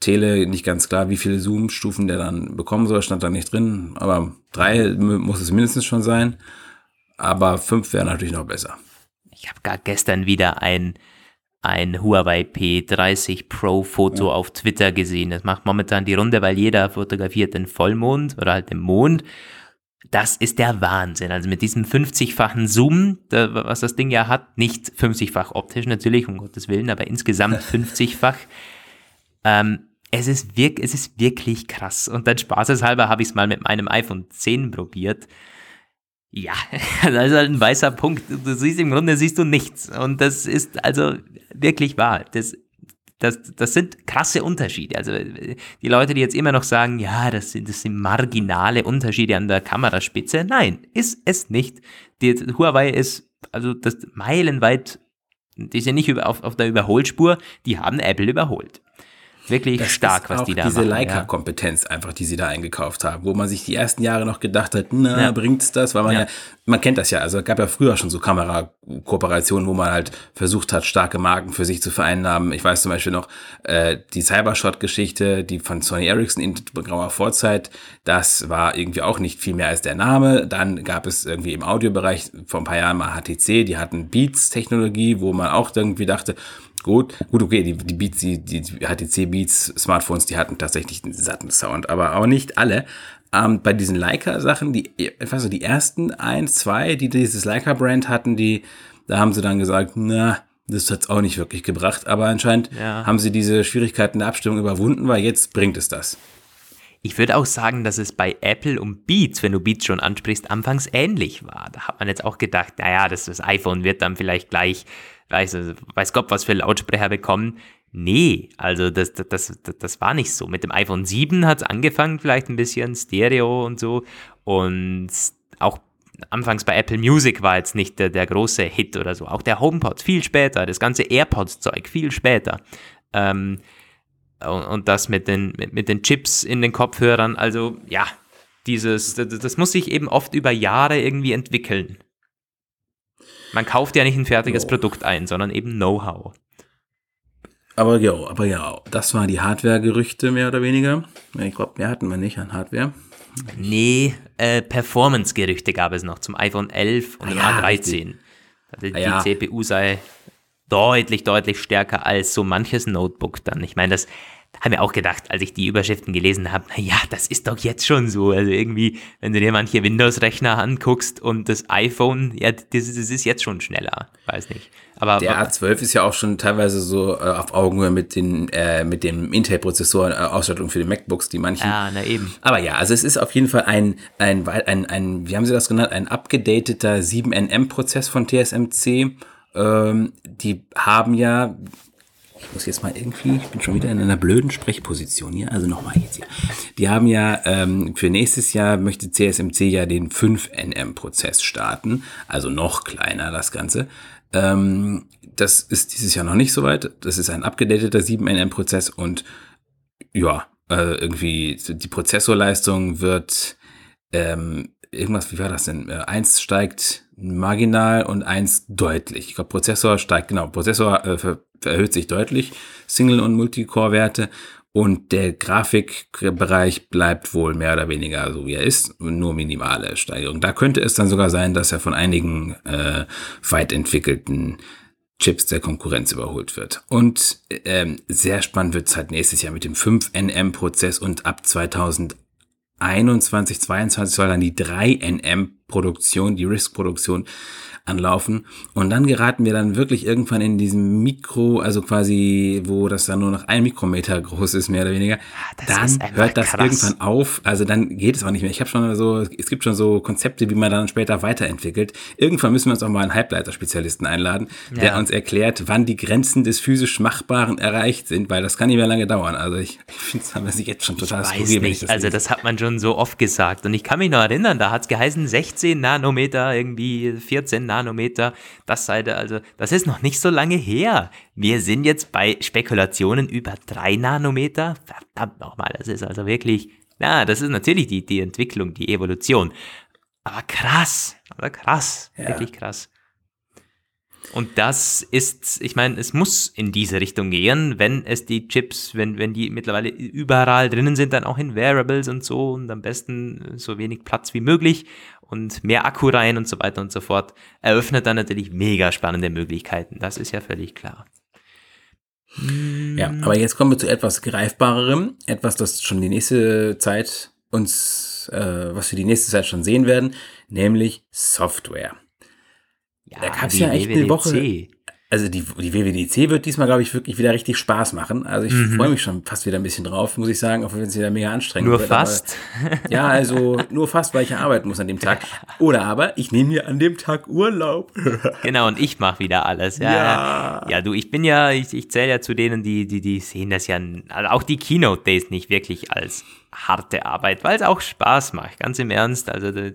Tele nicht ganz klar, wie viele Zoom-Stufen der dann bekommen soll, stand da nicht drin. Aber drei muss es mindestens schon sein. Aber fünf wäre natürlich noch besser. Ich habe gerade gestern wieder ein, ein Huawei P30 Pro Foto ja. auf Twitter gesehen. Das macht momentan die Runde, weil jeder fotografiert den Vollmond oder halt den Mond. Das ist der Wahnsinn. Also mit diesem 50-fachen Zoom, was das Ding ja hat, nicht 50-fach optisch natürlich, um Gottes Willen, aber insgesamt 50-fach. Ähm, es ist, wirk es ist wirklich krass. Und dann spaßeshalber habe ich es mal mit meinem iPhone 10 probiert. Ja, das ist halt ein weißer Punkt. Du siehst im Grunde siehst du nichts. Und das ist also wirklich wahr. Das, das, das sind krasse Unterschiede. Also die Leute, die jetzt immer noch sagen, ja, das sind, das sind marginale Unterschiede an der Kameraspitze. Nein, ist es nicht. Die, Huawei ist also das meilenweit, die sind nicht auf, auf der Überholspur, die haben Apple überholt wirklich das stark, was die da diese machen. Diese Leica-Kompetenz ja. einfach, die sie da eingekauft haben, wo man sich die ersten Jahre noch gedacht hat, na, ja. bringt's das? Weil man ja. ja. man kennt das ja, also es gab ja früher schon so Kamerakooperationen, wo man halt versucht hat, starke Marken für sich zu vereinnahmen. Ich weiß zum Beispiel noch, äh, die Cybershot-Geschichte, die von Sony Ericsson in grauer Vorzeit, das war irgendwie auch nicht viel mehr als der Name. Dann gab es irgendwie im Audiobereich vor ein paar Jahren mal HTC, die hatten Beats-Technologie, wo man auch irgendwie dachte, Gut, gut, okay, die, die Beats, die, die HTC Beats Smartphones, die hatten tatsächlich einen satten Sound, aber, aber nicht alle. Ähm, bei diesen Leica-Sachen, die, nicht, die ersten ein, zwei, die dieses Leica-Brand hatten, die, Da haben sie dann gesagt, na, das hat's auch nicht wirklich gebracht. Aber anscheinend Ja. haben sie diese Schwierigkeiten der Abstimmung überwunden, weil jetzt bringt es das. Ich würde auch sagen, dass es bei Apple und Beats, wenn du Beats schon ansprichst, anfangs ähnlich war. Da hat man jetzt auch gedacht, naja, das, das iPhone wird dann vielleicht gleich, weiß, weiß Gott, was für Lautsprecher bekommen. Nee, also das, das, das, das war nicht so. Mit dem iPhone 7 hat es angefangen, vielleicht ein bisschen Stereo und so. Und auch anfangs bei Apple Music war jetzt nicht der, der große Hit oder so. Auch der HomePod viel später, das ganze AirPods-Zeug viel später. Ähm, und, und das mit den, mit, mit den Chips in den Kopfhörern, also ja, dieses, das, das muss sich eben oft über Jahre irgendwie entwickeln. Man kauft ja nicht ein fertiges Jo. Produkt ein, sondern eben Know-how. Aber ja, aber ja, das waren die Hardware-Gerüchte mehr oder weniger. Ich glaube, mehr hatten wir nicht an Hardware. Nee, äh, Performance-Gerüchte gab es noch zum iPhone 11 und Ah dem ja, A13. richtig. Die, Ah ja. die CPU sei deutlich, deutlich stärker als so manches Notebook dann. Ich meine, das haben wir auch gedacht, als ich die Überschriften gelesen habe, na ja, das ist doch jetzt schon so. Also irgendwie, wenn du dir manche Windows-Rechner anguckst und das iPhone, ja, das, das ist jetzt schon schneller. Weiß nicht. Aber Der A12 ist ja auch schon teilweise so äh, auf Augenhöhe mit den äh, mit dem Intel-Prozessor äh, Ausstattung für die MacBooks, die manchen. ja, na eben. Aber ja, also es ist auf jeden Fall ein, ein, wei- ein, ein wie haben Sie das genannt, ein abgedateter 7NM-Prozess von TSMC. Ähm, die haben ja, ich muss jetzt mal irgendwie, ich bin schon wieder in einer blöden Sprechposition hier, also nochmal jetzt hier. Die haben ja, ähm, für nächstes Jahr möchte CSMC ja den 5NM-Prozess starten, also noch kleiner das Ganze. Ähm, das ist dieses Jahr noch nicht so weit. Das ist ein abgedateter 7NM-Prozess und ja, äh, irgendwie die Prozessorleistung wird ähm, irgendwas, wie war das denn? Äh, eins steigt marginal und eins deutlich. Ich glaube, Prozessor steigt, genau, Prozessor äh, ver erhöht sich deutlich, Single- und Multicore-Werte und der Grafikbereich bleibt wohl mehr oder weniger so, wie er ist, nur minimale Steigerung. Da könnte es dann sogar sein, dass er von einigen äh, weit entwickelten Chips der Konkurrenz überholt wird. Und ähm, sehr spannend wird es halt nächstes Jahr mit dem 5NM-Prozess und ab 2021, 22 soll dann die 3NM-Produktion, die RISC-Produktion anlaufen. Und dann geraten wir dann wirklich irgendwann in diesem Mikro, also quasi, wo das dann nur noch ein Mikrometer groß ist, mehr oder weniger. das dann hört das krass. irgendwann auf. Also dann geht es auch nicht mehr. Ich habe schon so, es gibt schon so Konzepte, wie man dann später weiterentwickelt. Irgendwann müssen wir uns auch mal einen Halbleiterspezialisten einladen, der Ja. uns erklärt, wann die Grenzen des physisch Machbaren erreicht sind, weil das kann nicht mehr lange dauern. Also ich, ich finde es sich jetzt schon total Weiß ich nicht, also lese. das hat man schon so oft gesagt. Und ich kann mich noch erinnern, da hat es geheißen 16 Nanometer, irgendwie 14 Nanometer. Das sei da, also, das ist noch nicht so lange her. Wir sind jetzt bei Spekulationen über 3 Nanometer. Verdammt nochmal, das ist also wirklich, na, das ist natürlich die, die Entwicklung, die Evolution. Aber krass, aber krass, Ja. wirklich krass. Und das ist, ich meine, es muss in diese Richtung gehen, wenn es die Chips, wenn, wenn die mittlerweile überall drinnen sind, dann auch in Wearables und so und am besten so wenig Platz wie möglich und mehr Akku rein und so weiter und so fort, eröffnet dann natürlich mega spannende Möglichkeiten. Das ist ja völlig klar. Ja, aber jetzt kommen wir zu etwas greifbarerem, etwas, das schon die nächste Zeit uns, äh, was wir die nächste Zeit schon sehen werden, nämlich Software. Ja, Da gab's die ja echt eine WWDC. Woche- Also die, die WWDC wird diesmal, glaube ich, wirklich wieder richtig Spaß machen. Also ich Mhm. freue mich schon fast wieder ein bisschen drauf, muss ich sagen, auch wenn es wieder mega anstrengend Nur wird. aber- fast. Ja, also nur fast, weil ich ja arbeiten muss an dem Tag. Oder aber ich nehme mir an dem Tag Urlaub. Genau, und ich mache wieder alles. Ja, Ja. ja. du, ich bin ja, ich, ich zähle ja zu denen, die, die, die sehen das ja, also auch die Keynote Days nicht wirklich als harte Arbeit, weil es auch Spaß macht, ganz im Ernst. Also da,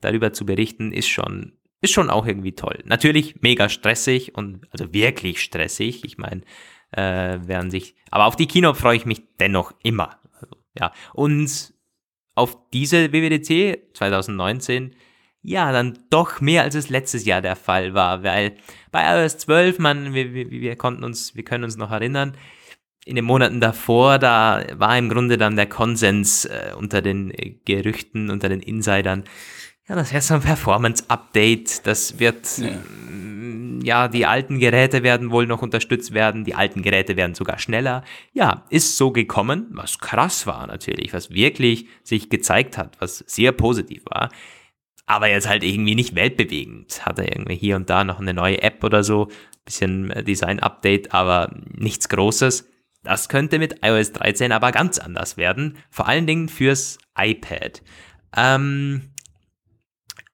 darüber zu berichten ist schon, ist schon auch irgendwie toll. Natürlich mega stressig und also wirklich stressig. Ich meine, äh, werden sich, aber auf die Keynote freue ich mich dennoch immer. Also, ja, und auf diese WWDC 2019 ja, dann doch mehr als es letztes Jahr der Fall war, weil bei iOS 12, man, wir, wir, wir konnten uns, wir können uns noch erinnern, in den Monaten davor, da war im Grunde dann der Konsens äh, unter den Gerüchten, unter den Insidern, ja, das wäre so ein Performance-Update, das wird, mm, ja, die alten Geräte werden wohl noch unterstützt werden, die alten Geräte werden sogar schneller. Ja, ist so gekommen, was krass war natürlich, was wirklich sich gezeigt hat, was sehr positiv war. aber jetzt halt irgendwie nicht weltbewegend. Hat er irgendwie hier und da noch eine neue App oder so, bisschen äh, Design-Update, aber nichts Großes. Das könnte mit iOS 13 aber ganz anders werden, vor allen Dingen fürs iPad. Ähm,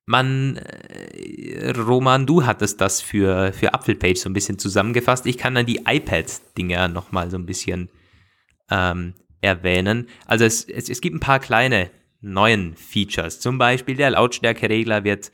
man, äh, Roman, du hattest das für, für Apfelpage so ein bisschen zusammengefasst. Ich kann dann die iPad-Dinger nochmal so ein bisschen ähm, erwähnen. Also es, es, es gibt ein paar kleine neuen Features. Zum Beispiel der Lautstärkeregler wird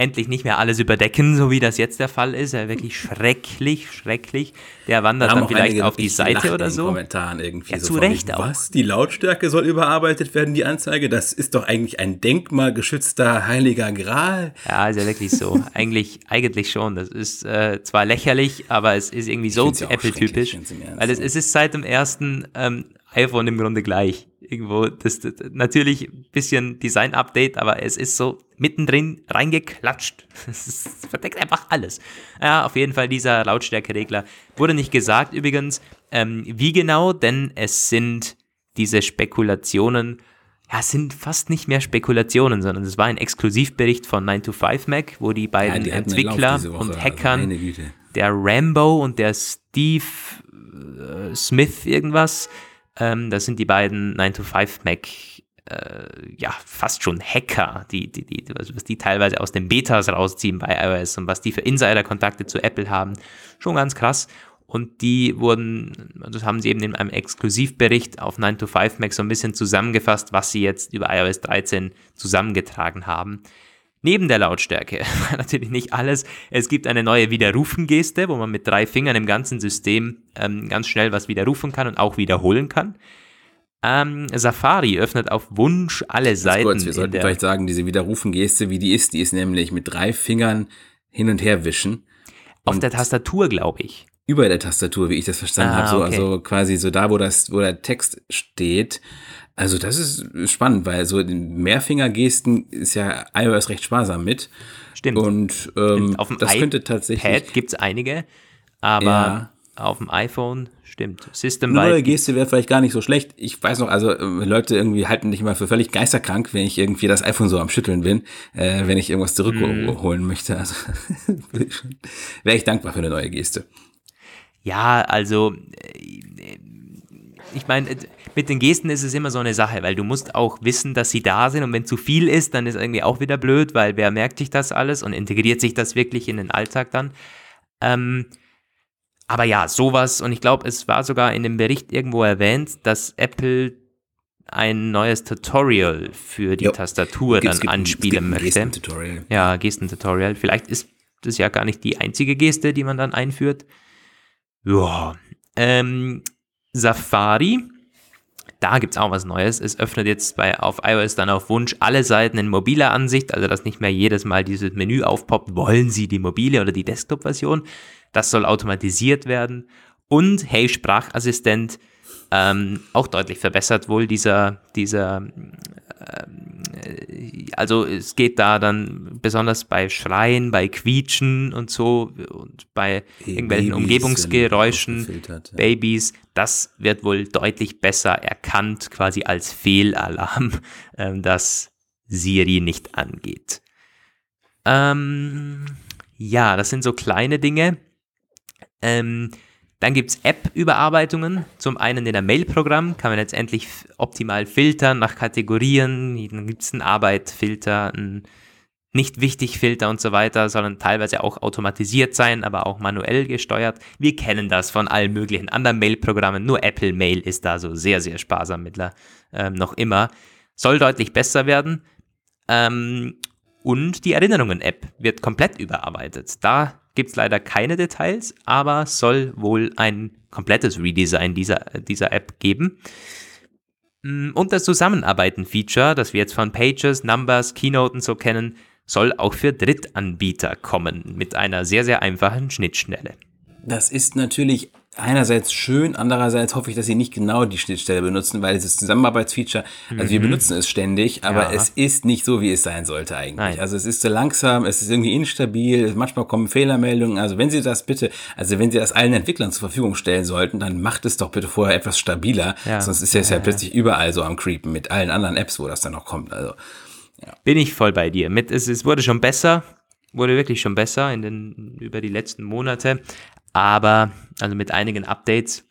endlich nicht mehr alles überdecken, so wie das jetzt der Fall ist. Ja, wirklich schrecklich, schrecklich. Der wandert dann vielleicht auf die Seite oder so. Kommentaren irgendwie ja, so zu Recht wegen, auch. Was? Die Lautstärke soll überarbeitet werden, die Anzeige? Das ist doch eigentlich ein denkmalgeschützter heiliger Gral. Ja, ist ja wirklich so. eigentlich, eigentlich schon. Das ist äh, zwar lächerlich, aber es ist irgendwie so ja auch Apple-typisch. Weil es, es ist seit dem ersten ähm, iPhone im Grunde gleich. Irgendwo, das, das natürlich ein bisschen Design-Update, aber es ist so mittendrin reingeklatscht. Es verdeckt einfach alles. Ja, auf jeden Fall dieser Lautstärkeregler. Wurde nicht gesagt übrigens, ähm, wie genau, denn es sind diese Spekulationen, ja, es sind fast nicht mehr Spekulationen, sondern es war ein Exklusivbericht von 9to5Mac, wo die beiden die einen Lauf Entwickler und also Hackern Güte. der Rambo und der Steve äh, Smith irgendwas. Ähm, das sind die beiden 9to5Mac, äh, ja, fast schon Hacker, die, die, die, was was die teilweise aus den Betas rausziehen bei iOS und was die für Insider-Kontakte zu Apple haben. Schon ganz krass. Und die wurden, das haben sie eben in einem Exklusivbericht auf 9to5Mac so ein bisschen zusammengefasst, was sie jetzt über iOS 13 zusammengetragen haben. Neben der Lautstärke, natürlich nicht alles, es gibt eine neue Widerrufen-Geste, wo man mit drei Fingern im ganzen System ähm, ganz schnell was widerrufen kann und auch wiederholen kann. Ähm, Safari öffnet auf Wunsch alle Seiten. Kurz, wir sollten vielleicht sagen, diese Widerrufen-Geste, wie die ist, die ist nämlich mit drei Fingern hin und her wischen. auf der Tastatur, glaube ich. über der Tastatur, wie ich das verstanden Ah, habe, so, okay. also quasi so da, wo das, wo der Text steht. Also das ist spannend, weil so in Mehrfingergesten ist ja iOS recht sparsam mit. Stimmt. Und ähm, auf dem das könnte iPad tatsächlich gibt es einige, aber Ja. auf dem iPhone stimmt. eine neue Systemweit. Geste wäre vielleicht gar nicht so schlecht. Ich weiß noch, also äh, Leute irgendwie halten mich immer für völlig geisterkrank, wenn ich irgendwie das iPhone so am Schütteln bin, äh, wenn ich irgendwas zurückholen möchte. Also wäre ich dankbar für eine neue Geste. Ja, also äh, ich meine, äh, mit den Gesten ist es immer so eine Sache, weil du musst auch wissen, dass sie da sind und wenn zu viel ist, dann ist irgendwie auch wieder blöd, weil wer merkt sich das alles und integriert sich das wirklich in den Alltag dann. Ähm, aber ja, sowas und ich glaube, es war sogar in dem Bericht irgendwo erwähnt, dass Apple ein neues Tutorial für die Jo. Tastatur Es dann gibt- anspielen möchte. Gestentutorial. Ja, Gestentutorial. Vielleicht ist das ja gar nicht die einzige Geste, die man dann einführt. Ja. Ähm, Safari. Da gibt es auch was Neues. Es öffnet jetzt bei, auf iOS dann auf Wunsch alle Seiten in mobiler Ansicht, also dass nicht mehr jedes Mal dieses Menü aufpoppt, wollen Sie die mobile oder die Desktop-Version. Das soll automatisiert werden. Und Hey Sprachassistent, ähm, auch deutlich verbessert wohl dieser, dieser also es geht da dann besonders bei Schreien, bei Quietschen und so und bei irgendwelchen Babys Umgebungsgeräuschen, ja. Babys, das wird wohl deutlich besser erkannt, quasi als Fehlalarm, ähm, dass Siri nicht angeht. Ähm, ja, das sind so kleine Dinge. Ähm, dann gibt es App-Überarbeitungen. Zum einen in der Mail-Programm kann man jetzt endlich f- optimal filtern nach Kategorien. Dann gibt es einen Arbeit-Filter, einen Nicht-Wichtig-Filter und so weiter, sondern teilweise auch automatisiert sein, aber auch manuell gesteuert. Wir kennen das von allen möglichen anderen Mail-Programmen. Nur Apple Mail ist da so sehr, sehr sparsam mittler ähm, noch immer. Soll deutlich besser werden. Ähm, und die Erinnerungen-App wird komplett überarbeitet. Da gibt es leider keine Details, aber soll wohl ein komplettes Redesign dieser, dieser App geben. Mm, Und das Zusammenarbeiten-Feature, das wir jetzt von Pages, Numbers, Keynote und so kennen, soll auch für Drittanbieter kommen mit einer sehr, sehr einfachen Schnittstelle. Das ist natürlich einerseits schön, andererseits hoffe ich, dass sie nicht genau die Schnittstelle benutzen, weil dieses Zusammenarbeitsfeature, also wir benutzen es ständig, aber Mhm. Ja. es ist nicht so, wie es sein sollte eigentlich. Nein. Also es ist zu langsam, es ist irgendwie instabil, manchmal kommen Fehlermeldungen. Also wenn Sie das bitte, also wenn Sie das allen Entwicklern zur Verfügung stellen sollten, dann macht es doch bitte vorher etwas stabiler, Ja. sonst ist es ja, plötzlich überall so am Creepen mit allen anderen Apps, wo das dann noch kommt. Also Ja. Bin ich voll bei dir. Mit, es, es wurde schon besser, wurde wirklich schon besser in den, über die letzten Monate. Aber, also mit einigen Updates,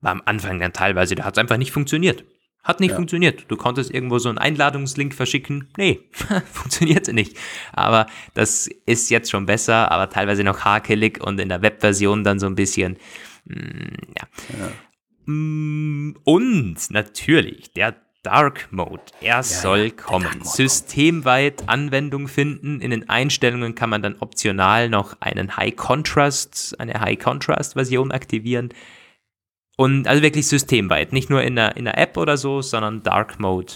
war am Anfang dann teilweise, da hat es einfach nicht funktioniert. Hat nicht ja. funktioniert. Du konntest irgendwo so einen Einladungslink verschicken. Nee, funktionierte nicht. Aber das ist jetzt schon besser, aber teilweise noch hakelig und in der Webversion dann so ein bisschen, mm, ja. ja. Mm, und natürlich der Dark Mode. Er ja, soll kommen. Systemweit Anwendung finden. In den Einstellungen kann man dann optional noch einen High Contrast, eine High Contrast Version aktivieren. Und also wirklich systemweit, nicht nur in der, in der App oder so, sondern Dark Mode.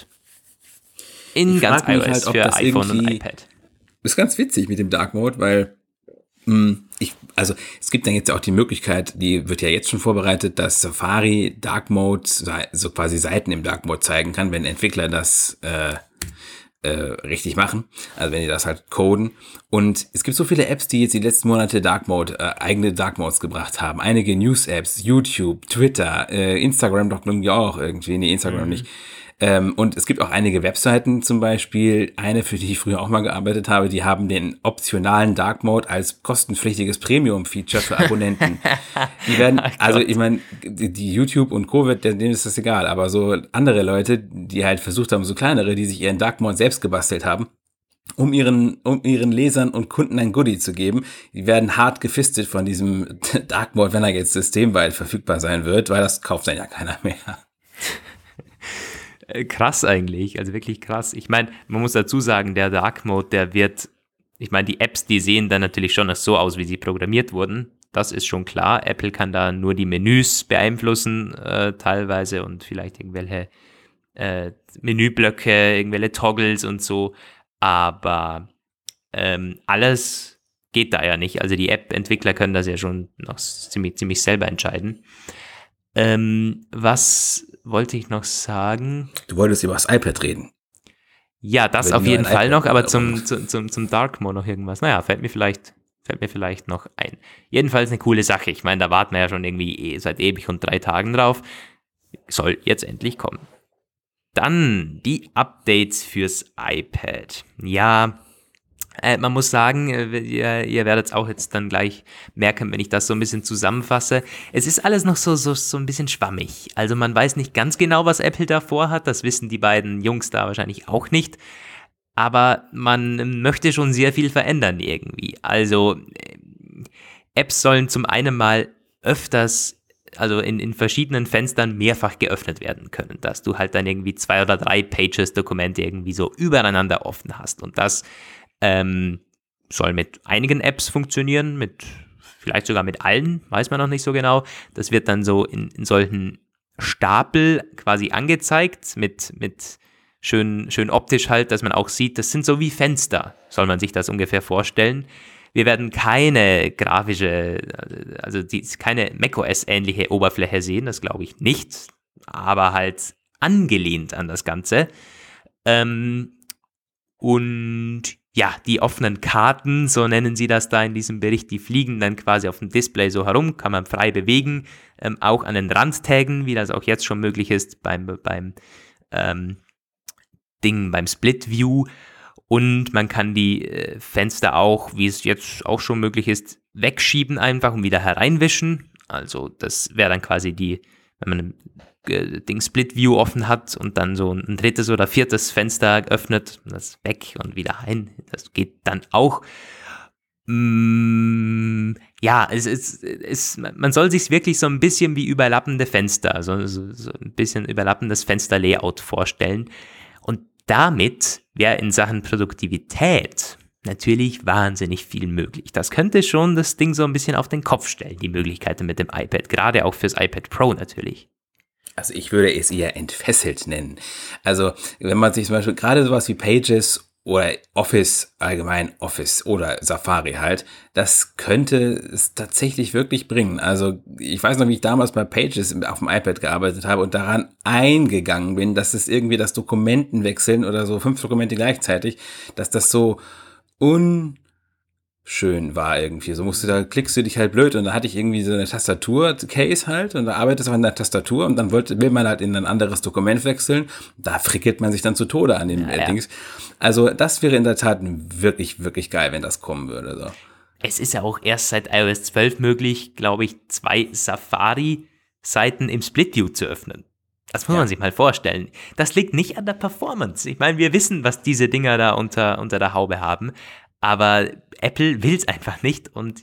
In ich ganz iOS halt, für iPhone und iPad. Ist ganz witzig mit dem Dark Mode, weil ich, also es gibt dann jetzt auch die Möglichkeit, die wird ja jetzt schon vorbereitet, dass Safari Dark Mode so quasi Seiten im Dark Mode zeigen kann, wenn Entwickler das äh, äh, richtig machen. Also wenn die das halt coden. Und es gibt so viele Apps, die jetzt die letzten Monate Dark Mode, äh, eigene Dark Modes gebracht haben. Einige News-Apps, YouTube, Twitter, äh, Instagram doch ja auch irgendwie, nee, Instagram mhm. nicht. Ähm, und es gibt auch einige Webseiten zum Beispiel, eine, für die ich früher auch mal gearbeitet habe, die haben den optionalen Dark Mode als kostenpflichtiges Premium-Feature für Abonnenten. die werden, also ich meine, die, die, YouTube und Co. denen ist das egal, aber so andere Leute, die halt versucht haben, so kleinere, die sich ihren Dark Mode selbst gebastelt haben, um ihren, um ihren Lesern und Kunden ein Goodie zu geben. Die werden hart gefistet von diesem Dark Mode, wenn er jetzt systemweit verfügbar sein wird, weil das kauft dann ja keiner mehr. Äh, krass eigentlich, also wirklich krass. Ich meine, man muss dazu sagen, der Dark Mode, der wird, ich meine, die Apps, die sehen dann natürlich schon so aus, wie sie programmiert wurden. Das ist schon klar. Apple kann da nur die Menüs beeinflussen, äh, teilweise und vielleicht irgendwelche äh, Menüblöcke, irgendwelche Toggles und so. Aber ähm, alles geht da ja nicht. Also die App-Entwickler können das ja schon noch ziemlich, ziemlich selber entscheiden. Ähm, was wollte ich noch sagen? Du wolltest über das iPad reden. Ja, das auf jeden Fall noch, aber zum, zum, zum, zum Dark Mode noch irgendwas. Naja, fällt mir vielleicht, fällt mir vielleicht noch ein. Jedenfalls eine coole Sache. Ich meine, da warten wir ja schon irgendwie eh seit ewig und drei Tagen drauf. Soll jetzt endlich kommen. Dann die Updates fürs iPad. Ja, äh, man muss sagen, äh, ihr, ihr werdet es auch jetzt dann gleich merken, wenn ich das so ein bisschen zusammenfasse. Es ist alles noch so, so, so ein bisschen schwammig. Also man weiß nicht ganz genau, was Apple da vorhat. Das wissen die beiden Jungs da wahrscheinlich auch nicht. Aber man möchte schon sehr viel verändern irgendwie. Also äh, Apps sollen zum einen mal öfters also in, in verschiedenen Fenstern mehrfach geöffnet werden können, dass du halt dann irgendwie zwei oder drei Pages Dokumente irgendwie so übereinander offen hast und das ähm, soll mit einigen Apps funktionieren, mit vielleicht sogar mit allen, weiß man noch nicht so genau. Das wird dann so in, in solchen Stapel quasi angezeigt, mit, mit schön, schön optisch halt, dass man auch sieht, das sind so wie Fenster, soll man sich das ungefähr vorstellen. Wir werden keine grafische, also die, keine macOS-ähnliche Oberfläche sehen, das glaube ich nicht, aber halt angelehnt an das Ganze. Ähm, und ja, die offenen Karten, so nennen sie das da in diesem Bericht, die fliegen dann quasi auf dem Display so herum, kann man frei bewegen, ähm, auch an den Randtagen, wie das auch jetzt schon möglich ist beim, beim ähm, Ding, beim Split View. Und man kann die äh, Fenster auch, wie es jetzt auch schon möglich ist, wegschieben einfach und wieder hereinwischen. Also das wäre dann quasi die, wenn man äh, Ding Split View offen hat und dann so ein drittes oder viertes Fenster öffnet, das weg und wieder ein. Das geht dann auch. Mm, ja, es ist, es, man soll sich wirklich so ein bisschen wie überlappende Fenster, so, so, so ein bisschen überlappendes Fensterlayout vorstellen. Und damit wäre in Sachen Produktivität natürlich wahnsinnig viel möglich. Das könnte schon das Ding so ein bisschen auf den Kopf stellen, die Möglichkeiten mit dem iPad, gerade auch fürs iPad Pro natürlich. Also ich würde es eher entfesselt nennen. Also wenn man sich zum Beispiel gerade sowas wie Pages oder Office allgemein Office oder Safari halt, das könnte es tatsächlich wirklich bringen. Also ich weiß noch, wie ich damals bei Pages auf dem iPad gearbeitet habe und daran eingegangen bin, dass es irgendwie das Dokumenten wechseln oder so fünf Dokumente gleichzeitig, dass das so un schön war irgendwie. So musst du da, klickst du dich halt blöd und da hatte ich irgendwie so eine Tastatur-Case halt und da arbeitest du an der Tastatur und dann wollte, will man halt in ein anderes Dokument wechseln. Da frickelt man sich dann zu Tode an den Ja, äh, ja. Dings. Also das wäre in der Tat wirklich, wirklich geil, wenn das kommen würde. So. Es ist ja auch erst seit iOS 12 möglich, glaube ich, zwei Safari-Seiten im Split-View zu öffnen. Das muss Ja. man sich mal vorstellen. Das liegt nicht an der Performance. Ich meine, wir wissen, was diese Dinger da unter, unter der Haube haben, aber Apple will es einfach nicht und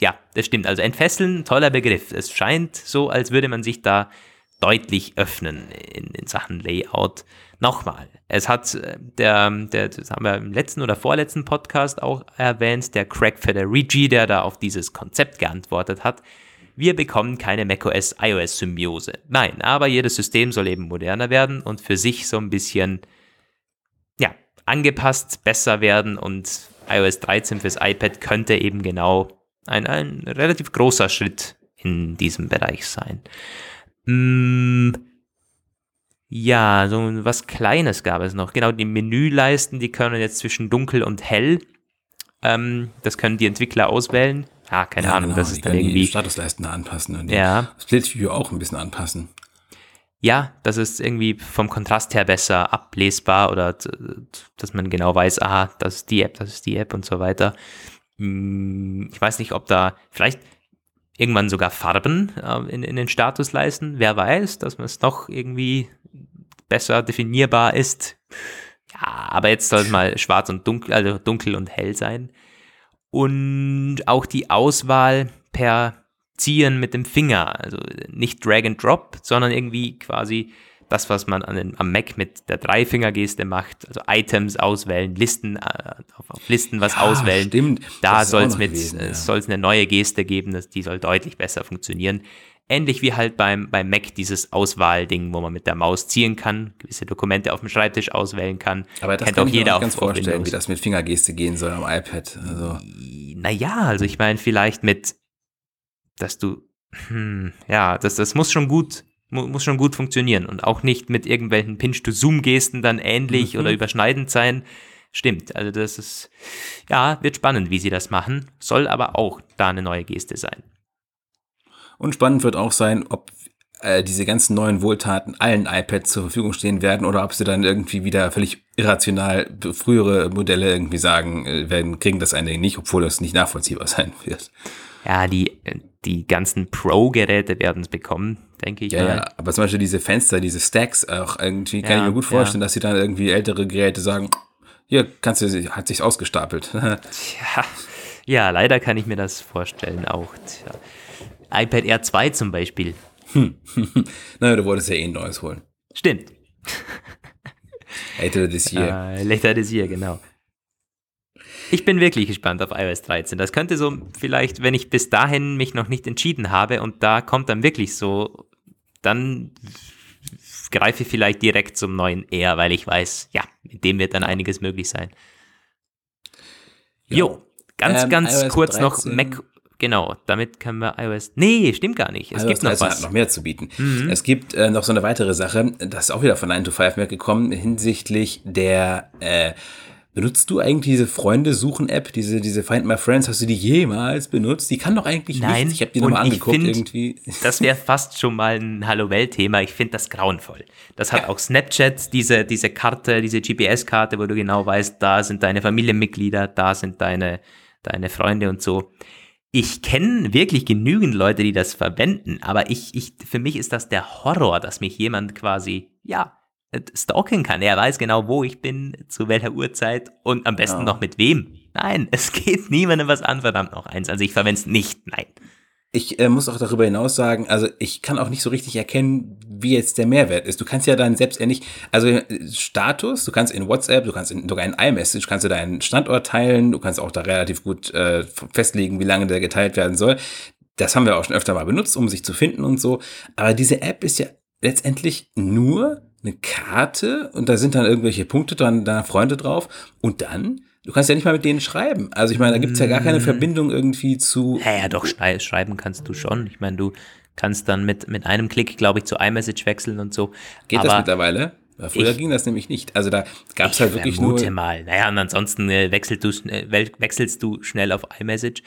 ja, das stimmt. Also entfesseln, toller Begriff. Es scheint so, als würde man sich da deutlich öffnen in, in Sachen Layout. Nochmal, es hat äh, der, der, das haben wir im letzten oder vorletzten Podcast auch erwähnt, der Craig Federici, der da auf dieses Konzept geantwortet hat. Wir bekommen keine macOS iOS Symbiose. Nein, aber jedes System soll eben moderner werden und für sich so ein bisschen ja, angepasst, besser werden und iOS 13 fürs iPad könnte eben genau ein, ein relativ großer Schritt in diesem Bereich sein. Mm, ja, so was Kleines gab es noch. Genau, die Menüleisten, die können jetzt zwischen dunkel und hell. Ähm, das können die Entwickler auswählen. Ah, keine Ahnung, das die ist dann irgendwie. die Statusleisten anpassen und Ja. Split View auch ein bisschen anpassen. Ja, das ist irgendwie vom Kontrast her besser ablesbar oder dass man genau weiß, aha, das ist die App, das ist die App und so weiter. Hm, Ich weiß nicht, ob da vielleicht irgendwann sogar Farben äh, in, in den Statusleisten, wer weiß, dass man es noch irgendwie besser definierbar ist. Ja, aber jetzt soll es mal schwarz und dunkel, also dunkel und hell sein. Und auch die Auswahl per Ziehen mit dem Finger, also nicht Drag and Drop, sondern irgendwie quasi das, was man an den, am Mac mit der Dreifingergeste macht, also Items auswählen, Listen, äh, auf, auf Listen was Ja, auswählen. stimmt. Da soll es mit, äh, ja. soll es eine neue Geste geben, das, die soll deutlich besser funktionieren. Ähnlich wie halt beim, beim Mac dieses Auswahlding, wo man mit der Maus ziehen kann, gewisse Dokumente auf dem Schreibtisch auswählen kann. Aber das Kennt kann auch ich mir jeder auf, ganz vorstellen, Windows. wie das mit Fingergeste gehen soll am iPad. Also, Naja, also ich meine, vielleicht mit, dass du, hm, ja, das, das muss schon gut, mu muss schon gut funktionieren und auch nicht mit irgendwelchen Pinch-to-Zoom-Gesten dann ähnlich Mhm. oder überschneidend sein. Stimmt, also das ist, ja, wird spannend, wie sie das machen, soll aber auch da eine neue Geste sein. Und spannend wird auch sein, ob äh, diese ganzen neuen Wohltaten allen iPads zur Verfügung stehen werden oder ob sie dann irgendwie wieder völlig irrational frühere Modelle irgendwie sagen, äh, werden, kriegen das eine nicht, obwohl das nicht nachvollziehbar sein wird. Ja, die, die ganzen Pro-Geräte werden es bekommen, denke ich. Ja, ja, aber zum Beispiel diese Fenster, diese Stacks auch irgendwie, kann Ja, ich mir gut ja. vorstellen, dass sie dann irgendwie ältere Geräte sagen, hier kannst du, hat sich's ausgestapelt. Tja, ja, leider kann ich mir das vorstellen auch. Tja. iPad Air 2 zum Beispiel. naja, du wolltest ja eh ein neues holen. Stimmt. Later this year. Äh, Later this year, genau. Ich bin wirklich gespannt auf iOS 13. Das könnte so vielleicht, wenn ich bis dahin mich noch nicht entschieden habe und da kommt dann wirklich so, dann greife ich vielleicht direkt zum neuen Air, weil ich weiß, ja, mit dem wird dann einiges möglich sein. Jo, ganz, Ähm, ganz iOS kurz noch 13. Mac. Genau, damit können wir iOS. Nee, stimmt gar nicht. Es iOS gibt noch 13 was. hat noch mehr zu bieten. Mhm. Es gibt äh, noch so eine weitere Sache, das ist auch wieder von 9 to 5 Mac gekommen, hinsichtlich der, äh, benutzt du eigentlich diese Freunde-Suchen-App, diese, diese Find My Friends, hast du die jemals benutzt? Die kann doch eigentlich Nein, nichts. Ich habe die nochmal angeguckt find- irgendwie. Das wäre fast schon mal ein Hallo-Welt-Thema. Ich finde das grauenvoll. Das hat auch Snapchat, diese, diese Karte, diese GPS-Karte, wo du genau weißt, da sind deine Familienmitglieder, da sind deine, deine Freunde und so. Ich kenne wirklich genügend Leute, die das verwenden, aber ich, ich, für mich ist das der Horror, dass mich jemand quasi, ja, stalken kann. Er weiß genau, wo ich bin, zu welcher Uhrzeit und am besten Ja. noch mit wem. Nein, es geht niemandem was an, verdammt noch eins. Also ich verwende es nicht, nein. Ich äh, muss auch darüber hinaus sagen, also ich kann auch nicht so richtig erkennen, wie jetzt der Mehrwert ist. Du kannst ja dann selbst ähnlich, also äh, Status, du kannst in WhatsApp, du kannst in, sogar in iMessage, kannst du deinen Standort teilen, du kannst auch da relativ gut äh, festlegen, wie lange der geteilt werden soll. Das haben wir auch schon öfter mal benutzt, um sich zu finden und so. Aber diese App ist ja letztendlich nur eine Karte und da sind dann irgendwelche Punkte dran, deiner Freunde drauf und dann, du kannst ja nicht mal mit denen schreiben. Also ich meine, da gibt's ja gar keine Mm. Verbindung irgendwie zu Ja, ja, doch, schrei schreiben kannst du schon. Ich meine, du kannst dann mit, mit einem Klick, glaube ich, zu iMessage wechseln und so. Geht Aber das mittlerweile? Früher Ich- ging das nämlich nicht. Also da gab es Ich halt wirklich nur. mal. Naja, und ansonsten äh, wechselst, du, äh, wechselst du schnell auf iMessage.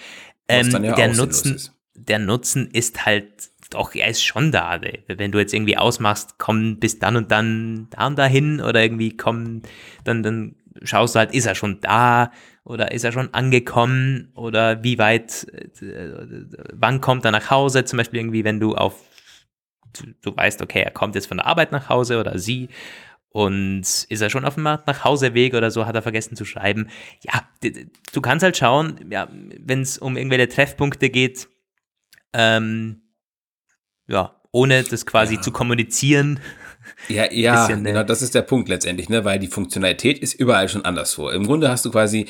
Ähm, ja der, Nutzen, ist. der Nutzen ist halt, doch, er ist schon da. Wenn du jetzt irgendwie ausmachst, komm bis dann und dann da und dahin oder irgendwie komm, dann, dann schaust du halt, ist er schon da oder ist er schon angekommen oder wie weit, äh, wann kommt er nach Hause? Zum Beispiel irgendwie, wenn du auf, du, du weißt, okay, er kommt jetzt von der Arbeit nach Hause oder sie und ist er schon auf dem nach Hauseweg oder so, hat er vergessen zu schreiben. Ja, du kannst halt schauen, ja, wenn es um irgendwelche Treffpunkte geht, ähm, ja, ohne das quasi zu kommunizieren. Ja, ja, bisschen, ne? genau, das ist der Punkt letztendlich, ne? weil die Funktionalität ist überall schon anderswo. Im Grunde hast du quasi,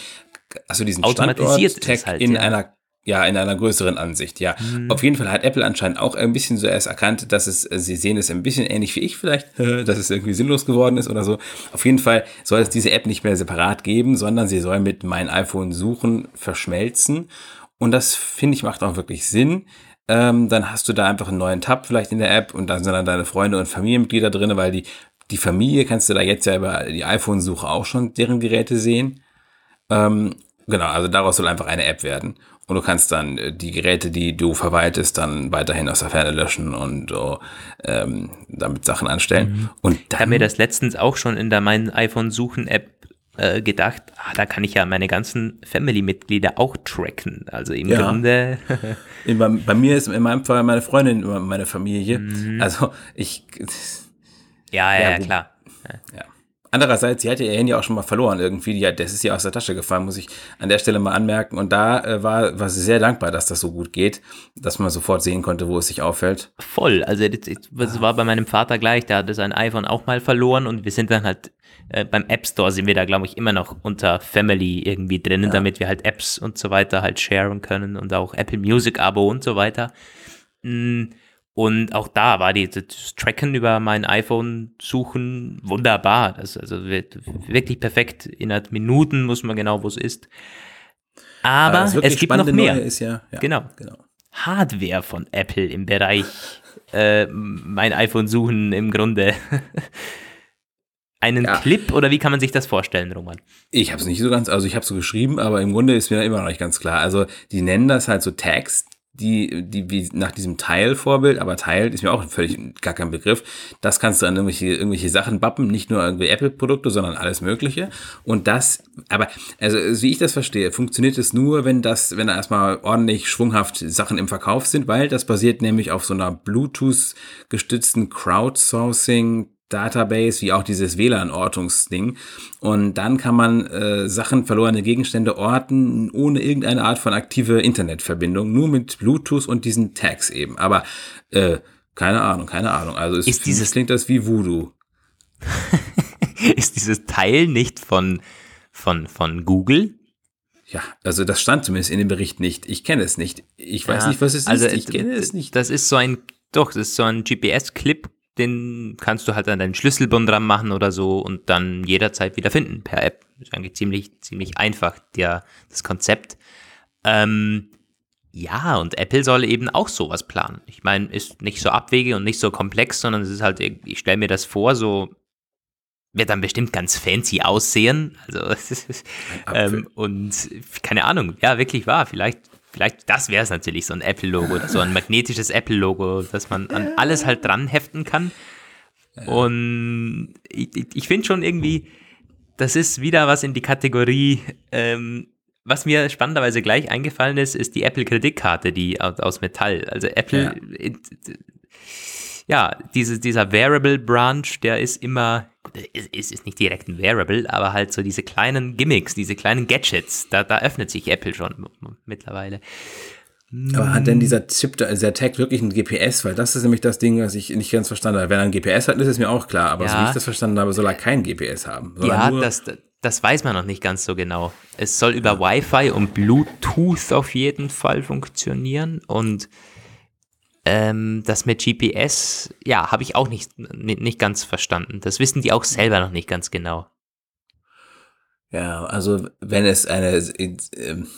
hast du diesen Standort-Tag halt, in ja. einer ja, in einer größeren Ansicht, ja. Auf jeden Fall hat Apple anscheinend auch ein bisschen so erst erkannt, dass es, sie sehen es ein bisschen ähnlich wie ich vielleicht, dass es irgendwie sinnlos geworden ist oder so. Auf jeden Fall soll es diese App nicht mehr separat geben, sondern sie soll mit mein iPhone suchen verschmelzen. Und das, finde ich, macht auch wirklich Sinn. Ähm, dann hast du da einfach einen neuen Tab vielleicht in der App und dann sind dann deine Freunde und Familienmitglieder drin, weil die, die Familie kannst du da jetzt ja über die iPhone-Suche auch schon deren Geräte sehen. Ähm, genau, also daraus soll einfach eine App werden. Und du kannst dann äh, die Geräte, die du verwaltest, dann weiterhin aus der Ferne löschen und so, ähm, damit Sachen anstellen. Und Ich habe dann, mir das letztens auch schon in der mein iPhone Suchen App äh, gedacht, ah, da kann ich ja meine ganzen Family-Mitglieder auch tracken. Also im Ja. Grunde, bei, bei mir ist in meinem Fall meine Freundin immer meine Familie. Also ich, ja, ja, Ja, ja, klar. ja. Andererseits, sie hatte ihr Handy auch schon mal verloren irgendwie. Hat- das ist ihr aus der Tasche gefallen, muss ich an der Stelle mal anmerken. Und da äh, war, war sie sehr dankbar, dass das so gut geht, dass man sofort sehen konnte, wo es sich auffällt. Voll. Also das, das war bei meinem Vater gleich, der hatte sein iPhone auch mal verloren und wir sind dann halt äh, beim App Store sind wir da, glaube ich, immer noch unter Family irgendwie drinnen, damit wir halt Apps und so weiter halt sharen können und auch Apple Music Abo und so weiter. Mm, Und auch da war die, das Tracken über mein iPhone suchen wunderbar. Das ist also wird wirklich perfekt. Innerhalb Minuten muss man genau, wo es ist. Aber wirklich es gibt noch mehr. Ja, ja, Genau. genau. Hardware von Apple im Bereich äh, mein iPhone suchen im Grunde. Einen Ja. Clip oder wie kann man sich das vorstellen, Roman? Ich habe es nicht so ganz, also ich habe so geschrieben, aber im Grunde ist mir immer noch nicht ganz klar. Also die nennen das halt so Tags, die, die wie nach diesem Teil-Vorbild, aber Teil ist mir auch völlig gar kein Begriff. Das kannst du an irgendwelche, irgendwelche Sachen bappen, nicht nur irgendwie Apple-Produkte, sondern alles Mögliche. Und das, aber also wie ich das verstehe, funktioniert es nur, wenn das, wenn da erstmal ordentlich schwunghaft Sachen im Verkauf sind, weil das basiert nämlich auf so einer Bluetooth-gestützten Crowdsourcing Database, wie auch dieses WLAN-Ortungsding. Und dann kann man äh, Sachen, verlorene Gegenstände orten, ohne irgendeine Art von aktive Internetverbindung, nur mit Bluetooth und diesen Tags eben. Aber äh, keine Ahnung, keine Ahnung. Also es Ist dieses- klingt das wie Voodoo. Ist dieses Teil nicht von, von, von Google? Ja, also das stand zumindest in dem Bericht nicht. Ich kenne es nicht. Ich weiß Ja, nicht, was es also, ist. Ich kenne es nicht. Das ist so ein, doch, das ist so ein GPS-Clip, den kannst du halt an deinen Schlüsselbund dran machen oder so und dann jederzeit wieder finden per App. Ist eigentlich ziemlich, ziemlich einfach, der, das Konzept. Ähm, ja, und Apple soll eben auch sowas planen. Ich meine, ist nicht so abwegig und nicht so komplex, sondern es ist halt, ich stelle mir das vor, so wird dann bestimmt ganz fancy aussehen. Also, ähm, und keine Ahnung, ja, wirklich wahr. Vielleicht, vielleicht, das wäre es natürlich, so ein Apple-Logo so ein magnetisches Apple-Logo, das man an alles halt dran heften kann. Und ich, ich- finde schon irgendwie, das ist wieder was in die Kategorie, ähm, was mir spannenderweise gleich eingefallen ist, ist die Apple-Kreditkarte, die aus, Metall. Also Apple, ja, diese, dieser Variable-Branch, der ist immer, ist, ist ist nicht direkt ein Variable, aber halt so diese kleinen Gimmicks, diese kleinen Gadgets, da, da öffnet sich Apple schon mittlerweile. Aber hat denn dieser Chip, dieser Tag wirklich ein GPS? Weil das ist nämlich das Ding, was ich nicht ganz verstanden habe. Wenn er ein GPS hat, ist es mir auch klar. Aber so Ja. wie ich das verstanden habe, soll er kein GPS haben. Ja, das, das weiß man noch nicht ganz so genau. Es soll über Wi-Fi und Bluetooth auf jeden Fall funktionieren und ähm, das mit GPS, ja, habe ich auch nicht, nicht, ganz verstanden. Das wissen die auch selber noch nicht ganz genau. Ja, also wenn es eine,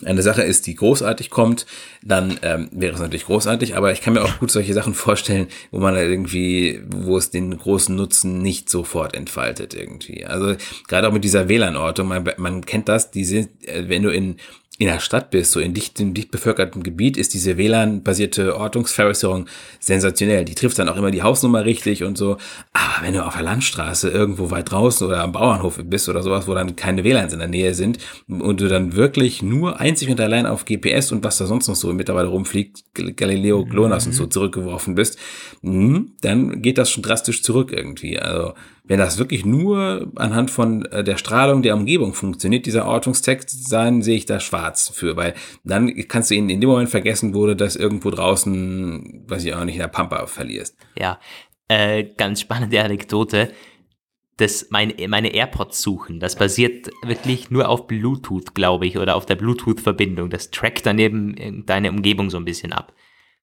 eine Sache ist, die großartig kommt, dann ähm, wäre es natürlich großartig, aber ich kann mir auch gut solche Sachen vorstellen, wo man irgendwie, wo es den großen Nutzen nicht sofort entfaltet irgendwie. Also gerade auch mit dieser WLAN-Ortung, man, man kennt das, diese, äh, wenn du in in der Stadt bist, so in dicht, in dicht bevölkertem Gebiet, ist diese WLAN-basierte Ortungsverwässerung sensationell. Die trifft dann auch immer die Hausnummer richtig und so. Aber wenn du auf der Landstraße irgendwo weit draußen oder am Bauernhof bist oder sowas, wo dann keine WLANs in der Nähe sind und du dann wirklich nur einzig und allein auf GPS und was da sonst noch so mittlerweile rumfliegt, Galileo, GLONASS mhm. und so mhm. zurückgeworfen bist, hm, dann geht das schon drastisch zurück irgendwie. Also wenn das wirklich nur anhand von äh, der Strahlung der Umgebung funktioniert, dieser Ortungstext, dann sehe ich da schwarz für, weil dann kannst du ihn in dem Moment vergessen, wo du das irgendwo draußen, weiß ich auch nicht, in der Pampa verlierst. Ja, äh, ganz spannende Anekdote. Das, mein, meine AirPods suchen, das basiert wirklich nur auf Bluetooth, glaube ich, oder auf der Bluetooth-Verbindung. Das trackt daneben deine Umgebung so ein bisschen ab.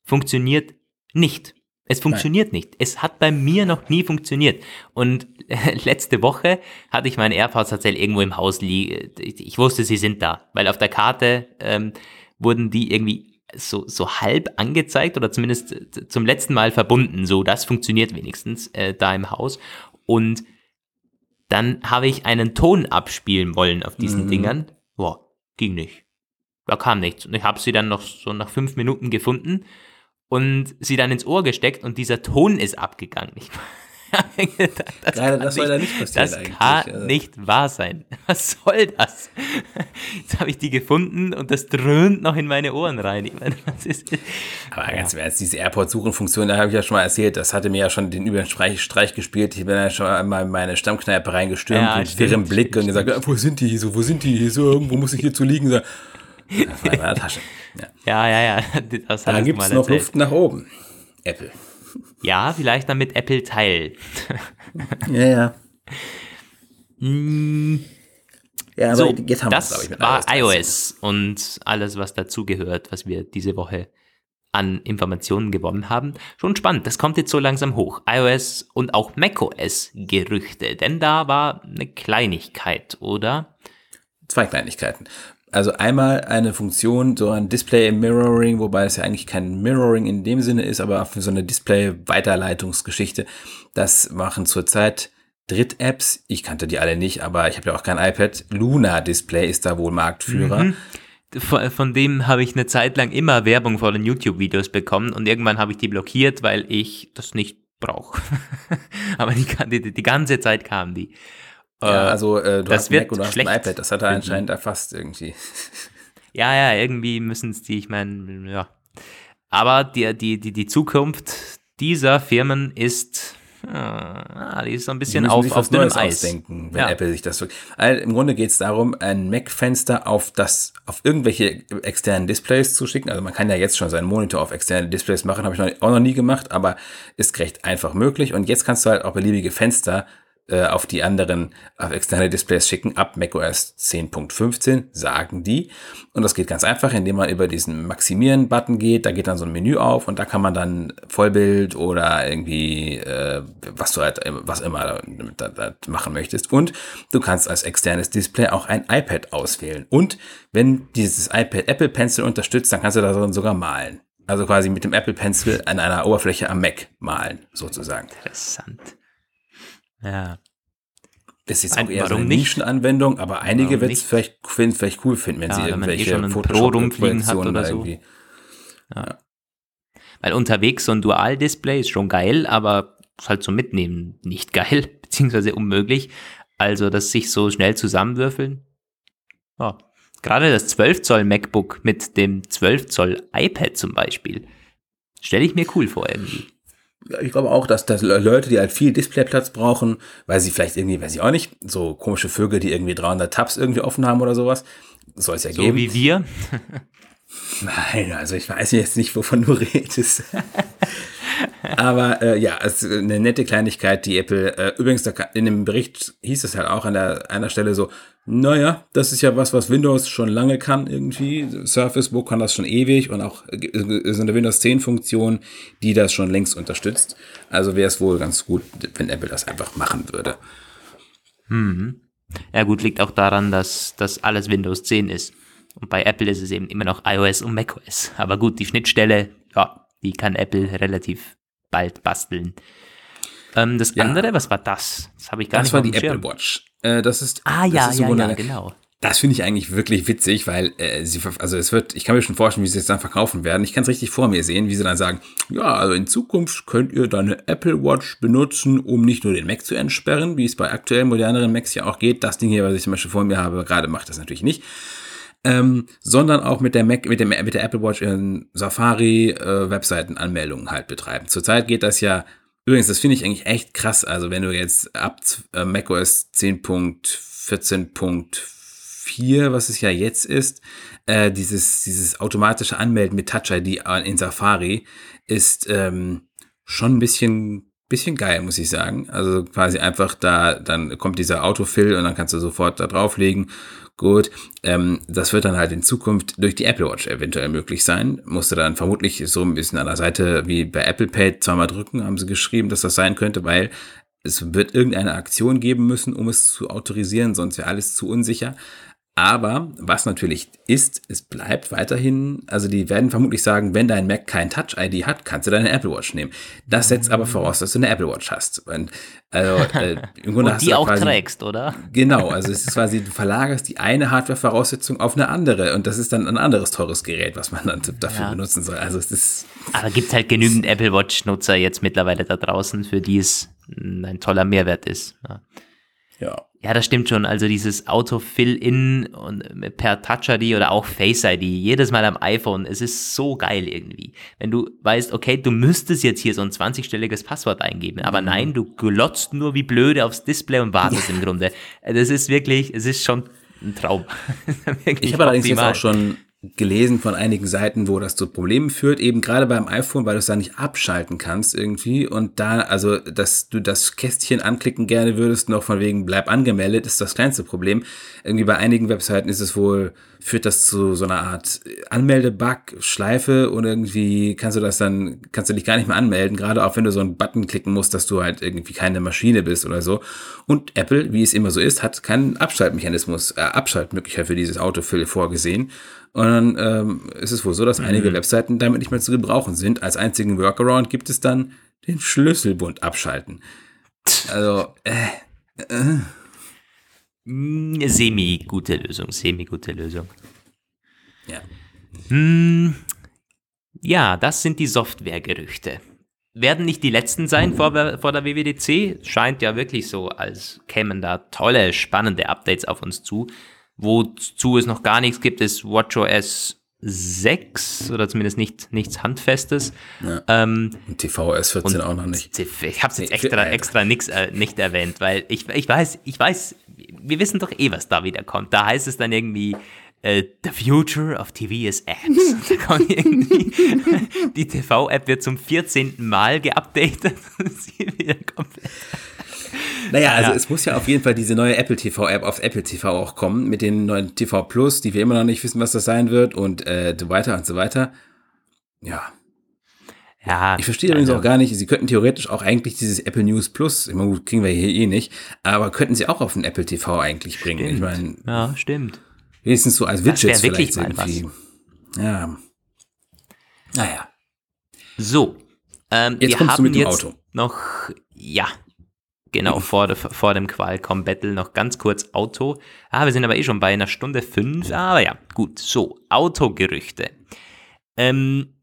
Funktioniert nicht. Es funktioniert Nein. nicht. Es hat bei mir noch nie funktioniert. Und letzte Woche hatte ich meine AirPods tatsächlich irgendwo im Haus liegen. Ich wusste, sie sind da, weil auf der Karte ähm, wurden die irgendwie so, so halb angezeigt oder zumindest äh, zum letzten Mal verbunden. So, das funktioniert wenigstens äh, da im Haus. Und dann habe ich einen Ton abspielen wollen auf diesen mhm. Dingern. Boah, ging nicht. Da kam nichts. Und ich habe sie dann noch so nach fünf Minuten gefunden und sie dann ins Ohr gesteckt und dieser Ton ist abgegangen. Ich das Gerade das soll da nicht passieren das eigentlich. kann also. nicht wahr sein. Was soll das? Jetzt habe ich die gefunden und das dröhnt noch in meine Ohren rein. Ich meine, ist Aber ganz im Ernst, diese Airport-Suchen-Funktion, da habe ich ja schon mal erzählt, das hatte mir ja schon den Überstreich Streich gespielt. Ich bin ja schon einmal in meine Stammkneipe reingestürmt ja, mit wirrem Blick stimmt, und gesagt, stimmt. wo sind die? So, wo sind die? So, irgendwo muss ich hier zu liegen. So, das war in meiner Tasche. Ja, ja, ja. ja. Das da gibt es noch erzählt. Luft nach oben. Apple. Ja, vielleicht dann mit Apple Teil. ja, ja. Mm. Ja, aber so, jetzt haben das ich, mit war iOS, iOS und alles, was dazugehört, was wir diese Woche an Informationen gewonnen haben. Schon spannend, das kommt jetzt so langsam hoch. iOS und auch macOS Gerüchte, denn da war eine Kleinigkeit, oder? Zwei Kleinigkeiten. Also einmal eine Funktion, so ein Display Mirroring, wobei es ja eigentlich kein Mirroring in dem Sinne ist, aber für so eine Display-Weiterleitungsgeschichte. Das machen zurzeit Dritt-Apps. Ich kannte die alle nicht, aber ich habe ja auch kein iPad. Luna Display ist da wohl Marktführer. Mhm. Von, von, dem habe ich eine Zeit lang immer Werbung vor den YouTube-Videos bekommen und irgendwann habe ich die blockiert, weil ich das nicht brauche. aber die, die, die ganze Zeit kamen die. Ja, äh, also äh, du das hast Mac und du hast ein iPad, das hat er anscheinend erfasst irgendwie. Ja, ja, irgendwie müssen es die, ich meine, ja. Aber die, die, die, die Zukunft dieser Firmen ist, ah, die ist so ein bisschen auf, auf dünnem Eis. Ausdenken, wenn ja. Apple sich das so. Also Im Grunde geht es darum, ein Mac-Fenster auf das, auf irgendwelche externen Displays zu schicken. Also man kann ja jetzt schon seinen Monitor auf externe Displays machen, habe ich noch, auch noch nie gemacht, aber ist recht einfach möglich. Und jetzt kannst du halt auch beliebige Fenster äh, auf die anderen auf externe Displays schicken ab macOS 10.15, sagen die. Und das geht ganz einfach, indem man über diesen Maximieren-Button geht. Da geht dann so ein Menü auf und da kann man dann Vollbild oder irgendwie, äh, was du halt, was immer da, da machen möchtest. Und du kannst als externes Display auch ein iPad auswählen. Und wenn dieses iPad Apple Pencil unterstützt, dann kannst du da sogar malen. Also quasi mit dem Apple Pencil an einer Oberfläche am Mac malen, sozusagen. Interessant. Ja. Das ist jetzt auch eher so eine Nischenanwendung, aber einige wird es vielleicht, vielleicht cool finden, wenn ja, sie irgendwelche wenn man eh schon Pro rumfliegen hat oder so. Ja. ja. Weil unterwegs so ein Dual-Display ist schon geil, aber ist halt so mitnehmen nicht geil, beziehungsweise unmöglich. Also das sich so schnell zusammenwürfeln. Ja. Gerade das 12 Zoll MacBook mit dem 12 Zoll iPad zum Beispiel. Stelle ich mir cool vor irgendwie ich glaube auch, dass, dass Leute, die halt viel Displayplatz brauchen, weil sie vielleicht irgendwie, weiß ich auch nicht, so komische Vögel, die irgendwie 300 Tabs irgendwie offen haben oder sowas, soll es ja so geben. So wie wir? Nein, also ich weiß jetzt nicht, wovon du redest. Aber äh, ja, es ist eine nette Kleinigkeit, die Apple, äh, übrigens da, in dem Bericht hieß es halt auch an der, einer Stelle so, naja, das ist ja was, was Windows schon lange kann irgendwie. Surface Book kann das schon ewig und auch ist eine Windows 10 Funktion, die das schon längst unterstützt. Also wäre es wohl ganz gut, wenn Apple das einfach machen würde. Hm. Ja gut, liegt auch daran, dass das alles Windows 10 ist. Und bei Apple ist es eben immer noch iOS und macOS. Aber gut, die Schnittstelle, ja, die kann Apple relativ bald basteln. Ähm, das Ja. andere, was war das? Das habe ich gar Das nicht war auf die. Apple Watch. Äh, das ist, Ah das ja, ist ja, ja, genau. Das finde ich eigentlich wirklich witzig, weil äh, sie, also es wird, ich kann mir schon vorstellen, wie sie es dann verkaufen werden. Ich kann es richtig vor mir sehen, wie sie dann sagen, ja, also in Zukunft könnt ihr deine Apple Watch benutzen, um nicht nur den Mac zu entsperren, wie es bei aktuellen moderneren Macs ja auch geht. Das Ding hier, was ich zum Beispiel vor mir habe, gerade macht das natürlich nicht. Ähm, sondern auch mit der Mac, mit, dem, mit der Apple Watch in Safari äh, Webseitenanmeldungen halt betreiben. Zurzeit geht das ja, übrigens, das finde ich eigentlich echt krass. Also wenn du jetzt ab äh, macOS 10.14.4, was es ja jetzt ist, äh, dieses, dieses automatische Anmelden mit Touch ID in Safari ist ähm, schon ein bisschen, bisschen geil, muss ich sagen. Also quasi einfach da, dann kommt dieser Autofill und dann kannst du sofort da drauflegen. Gut, ähm, das wird dann halt in Zukunft durch die Apple Watch eventuell möglich sein. Musste dann vermutlich so ein bisschen an der Seite wie bei Apple Pay zweimal drücken, haben sie geschrieben, dass das sein könnte, weil es wird irgendeine Aktion geben müssen, um es zu autorisieren, sonst wäre alles zu unsicher. Aber was natürlich ist, es bleibt weiterhin, also die werden vermutlich sagen, wenn dein Mac kein Touch-ID hat, kannst du deine Apple Watch nehmen. Das setzt aber voraus, dass du eine Apple Watch hast. Und, also, äh, im Grunde Und die auch quasi, trägst, oder? Genau, also es ist quasi, du verlagerst die eine Hardware-Voraussetzung auf eine andere und das ist dann ein anderes teures Gerät, was man dann dafür Ja. benutzen soll. Also es ist, Aber gibt halt genügend Apple Watch-Nutzer jetzt mittlerweile da draußen, für die es ein toller Mehrwert ist. Ja. ja. Ja, das stimmt schon. Also dieses Auto-Fill-In und per Touch-ID oder auch Face-ID, jedes Mal am iPhone, es ist so geil irgendwie. Wenn du weißt, okay, du müsstest jetzt hier so ein 20-stelliges Passwort eingeben, aber Mhm. nein, du glotzt nur wie blöde aufs Display und wartest im Grunde. Das ist wirklich, es ist schon ein Traum. Ich habe allerdings jetzt auch schon gelesen von einigen Seiten, wo das zu Problemen führt, eben gerade beim iPhone, weil du es da nicht abschalten kannst irgendwie und da, also, dass du das Kästchen anklicken gerne würdest, noch von wegen bleib angemeldet, ist das kleinste Problem. Irgendwie bei einigen Webseiten ist es wohl, führt das zu so einer Art Anmeldebug, Schleife und irgendwie kannst du das dann, kannst du dich gar nicht mehr anmelden, gerade auch wenn du so einen Button klicken musst, dass du halt irgendwie keine Maschine bist oder so. Und Apple, wie es immer so ist, hat keinen Abschaltmechanismus, äh, Abschaltmöglichkeit für dieses Autofill vorgesehen. Und dann ähm, ist es wohl so, dass einige Webseiten damit nicht mehr zu gebrauchen sind. Als einzigen Workaround gibt es dann den Schlüsselbund abschalten. Also, äh, Mm, Semi-gute Lösung, semi-gute Lösung. ja. Hm, ja, das sind die Softwaregerüchte. Werden nicht die letzten sein vor, der- vor der WWDC? Scheint ja wirklich so, als kämen da tolle, spannende Updates auf uns zu. Wozu es noch gar nichts gibt, ist WatchOS 6 oder zumindest nicht, nichts Handfestes. Ähm, Und TVS 14 auch noch nicht. ich habe es jetzt extra, für- extra nix, äh, nicht erwähnt, weil ich, ich weiß, ich weiß, wir wissen doch eh, was da wieder kommt. Da heißt es dann irgendwie, äh, the future of TV is apps. da kommt irgendwie, die TV-App wird zum 14. Mal geupdatet. Sie wieder komplett. Naja, also Ja. es muss ja auf jeden Fall diese neue Apple TV App auf Apple TV auch kommen, mit den neuen TV Plus, die wir immer noch nicht wissen, was das sein wird und äh, so weiter und so weiter. Ja, Ja, ich verstehe übrigens auch gar nicht, sie könnten theoretisch auch eigentlich dieses Apple News Plus, ich meine, gut, kriegen wir hier eh nicht, aber könnten sie auch auf den Apple TV eigentlich bringen. Ich meine, Ja, stimmt. wenigstens so als Widgets wirklich vielleicht irgendwie. Ja. Naja. So, ähm, Jetzt wir kommst du haben mit dem jetzt Auto. noch, ja, genau, vor, der, vor dem Qualcomm Battle noch ganz kurz Auto. Ah, wir sind aber eh schon bei einer Stunde fünf, aber ja, gut, so, Autogerüchte. Ähm,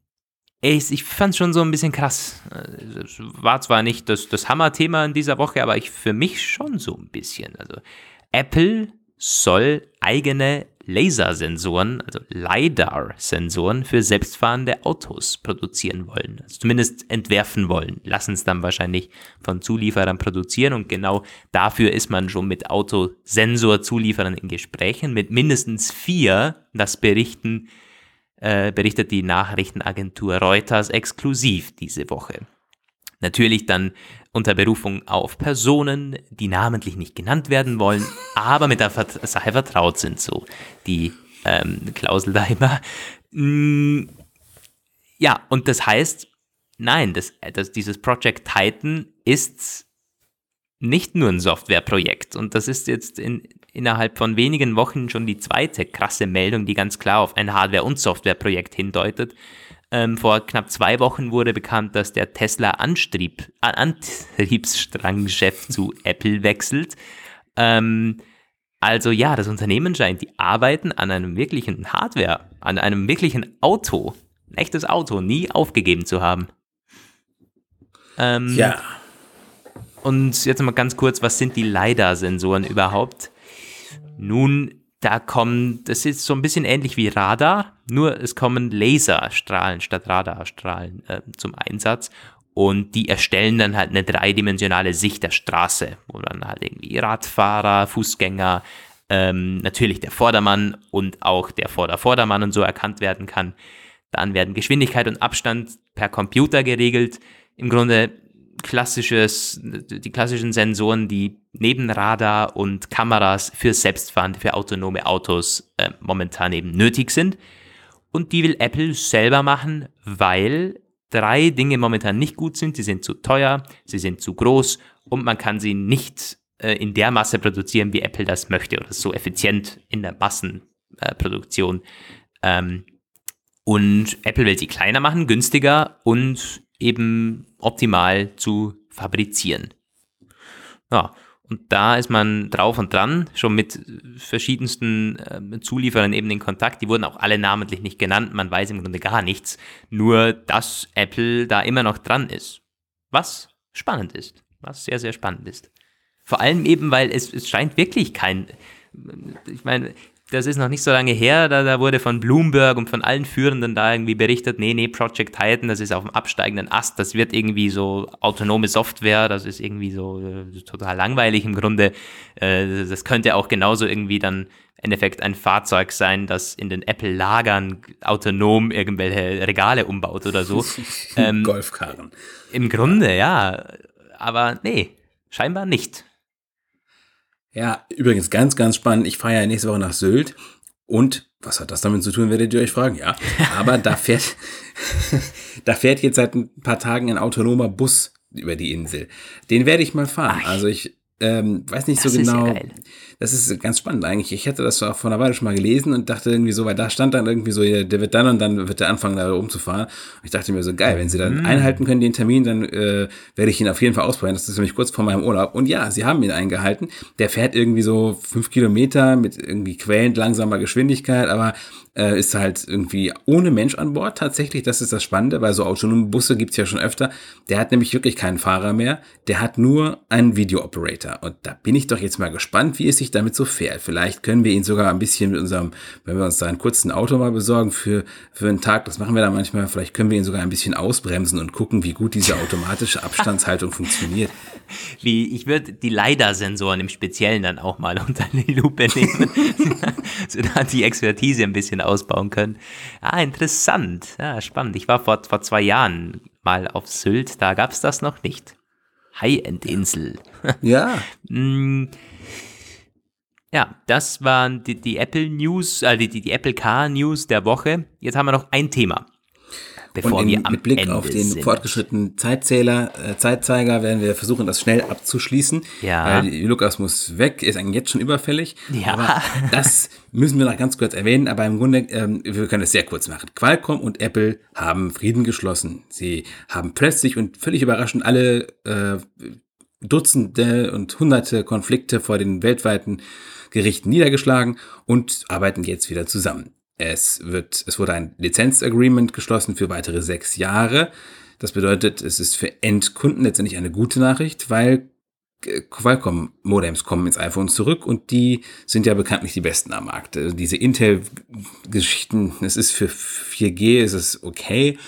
ich, ich fand schon so ein bisschen krass. Äh, Es war zwar nicht das, das Hammer-Thema in dieser Woche, aber ich für mich schon so ein bisschen. Also, Apple soll eigene Lasersensoren, also LiDAR-Sensoren für selbstfahrende Autos produzieren wollen. Also zumindest entwerfen wollen. Lassen es dann wahrscheinlich von Zulieferern produzieren und genau dafür ist man schon mit Autosensorzulieferern in Gesprächen, mit mindestens vier, das berichten, äh, berichtet die Nachrichtenagentur Reuters exklusiv diese Woche. Natürlich dann unter Berufung auf Personen, die namentlich nicht genannt werden wollen, aber mit der Vert Sache vertraut sind, so die ähm, Klausel da immer. Mm, ja, und das heißt, nein, das, das, dieses Project Titan ist nicht nur ein Softwareprojekt und das ist jetzt in, innerhalb von wenigen Wochen schon die zweite krasse Meldung, die ganz klar auf ein Hardware- und Softwareprojekt hindeutet. Ähm, vor knapp zwei Wochen wurde bekannt, dass der Tesla Antrieb, Antriebsstrangchef zu Apple wechselt. Ähm, also ja, das Unternehmen scheint die Arbeiten an einem wirklichen Hardware, an einem wirklichen Auto, ein echtes Auto, nie aufgegeben zu haben. Ähm, ja. Und jetzt mal ganz kurz, was sind die LiDAR-Sensoren überhaupt? Nun, da kommen, das ist so ein bisschen ähnlich wie Radar, nur es kommen Laserstrahlen statt Radarstrahlen äh, zum Einsatz und die erstellen dann halt eine dreidimensionale Sicht der Straße, wo dann halt irgendwie Radfahrer, Fußgänger, ähm, natürlich der Vordermann und auch der Vorder-Vordermann und so erkannt werden kann. Dann werden Geschwindigkeit und Abstand per Computer geregelt. Im Grunde klassisches, die klassischen Sensoren, die neben Radar und Kameras für selbstfahrende, für autonome Autos äh, momentan eben nötig sind. Und die will Apple selber machen, weil drei Dinge momentan nicht gut sind. Sie sind zu teuer, sie sind zu groß und man kann sie nicht äh, in der Masse produzieren, wie Apple das möchte oder so effizient in der Massenproduktion. Äh, ähm, und Apple will sie kleiner machen, günstiger und eben optimal zu fabrizieren. Ja, und da ist man drauf und dran, schon mit verschiedensten äh, Zulieferern eben in Kontakt. Die wurden auch alle namentlich nicht genannt. Man weiß im Grunde gar nichts. Nur, dass Apple da immer noch dran ist. Was spannend ist. Was sehr, sehr spannend ist. Vor allem eben, weil es, es scheint wirklich kein. Ich meine, das ist noch nicht so lange her, da, da wurde von Bloomberg und von allen Führenden da irgendwie berichtet, nee, nee, Project Titan, das ist auf dem absteigenden Ast, das wird irgendwie so autonome Software, das ist irgendwie so äh, total langweilig im Grunde. Äh, das könnte auch genauso irgendwie dann im Endeffekt ein Fahrzeug sein, das in den Apple-Lagern autonom irgendwelche Regale umbaut oder so. ähm, Golfkarren. Im Grunde, ja. Aber nee, scheinbar nicht. Ja, übrigens ganz, ganz spannend. Ich fahre ja nächste Woche nach Sylt und was hat das damit zu tun, werdet ihr euch fragen? Ja, aber da fährt, da fährt jetzt seit ein paar Tagen ein autonomer Bus über die Insel. Den werde ich mal fahren. Ach. Also ich ähm, weiß nicht das so genau. Ja das ist ganz spannend eigentlich. Ich hätte das auch vor einer Weile schon mal gelesen und dachte irgendwie so, weil da stand dann irgendwie so, der wird dann und dann wird der anfangen, da rumzufahren. Und ich dachte mir so, geil, wenn sie dann mm. einhalten können, den Termin, dann äh, werde ich ihn auf jeden Fall ausprobieren. Das ist nämlich kurz vor meinem Urlaub. Und ja, sie haben ihn eingehalten. Der fährt irgendwie so fünf Kilometer mit irgendwie quälend langsamer Geschwindigkeit, aber äh, ist halt irgendwie ohne Mensch an Bord tatsächlich. Das ist das Spannende, weil so autonome Busse gibt's ja schon öfter. Der hat nämlich wirklich keinen Fahrer mehr. Der hat nur einen Video-Operator. Und da bin ich doch jetzt mal gespannt, wie es sich damit so fährt. Vielleicht können wir ihn sogar ein bisschen mit unserem, wenn wir uns da einen kurzen Auto mal besorgen für, für einen Tag, das machen wir da manchmal, vielleicht können wir ihn sogar ein bisschen ausbremsen und gucken, wie gut diese automatische Abstandshaltung funktioniert. Wie, ich würde die LiDAR-Sensoren im Speziellen dann auch mal unter die Lupe nehmen, so da die Expertise ein bisschen ausbauen können. Ah, interessant. Ja, spannend. Ich war vor, vor zwei Jahren mal auf Sylt, da gab es das noch nicht. High-End-Insel. Ja. Mm. ja, das waren die, die Apple News, äh, die, die Apple Car News der Woche. Jetzt haben wir noch ein Thema bevor und in, wir am mit Blick Ende auf den sind. fortgeschrittenen Zeitzähler, äh, Zeitzeiger werden wir versuchen, das schnell abzuschließen. Ja. Weil Lukas muss weg, ist eigentlich jetzt schon überfällig. Ja. Aber das müssen wir noch ganz kurz erwähnen, aber im Grunde, ähm, wir können es sehr kurz machen. Qualcomm und Apple haben Frieden geschlossen. Sie haben plötzlich und völlig überraschend alle äh, Dutzende und Hunderte Konflikte vor den weltweiten Gerichten niedergeschlagen und arbeiten jetzt wieder zusammen. Es, wird, es wurde ein Lizenzagreement geschlossen für weitere sechs Jahre. Das bedeutet, es ist für Endkunden letztendlich eine gute Nachricht, weil Qualcomm-Modems kommen ins iPhone zurück und die sind ja bekanntlich die besten am Markt. Also diese Intel-Geschichten, es ist für 4G, ist es okay,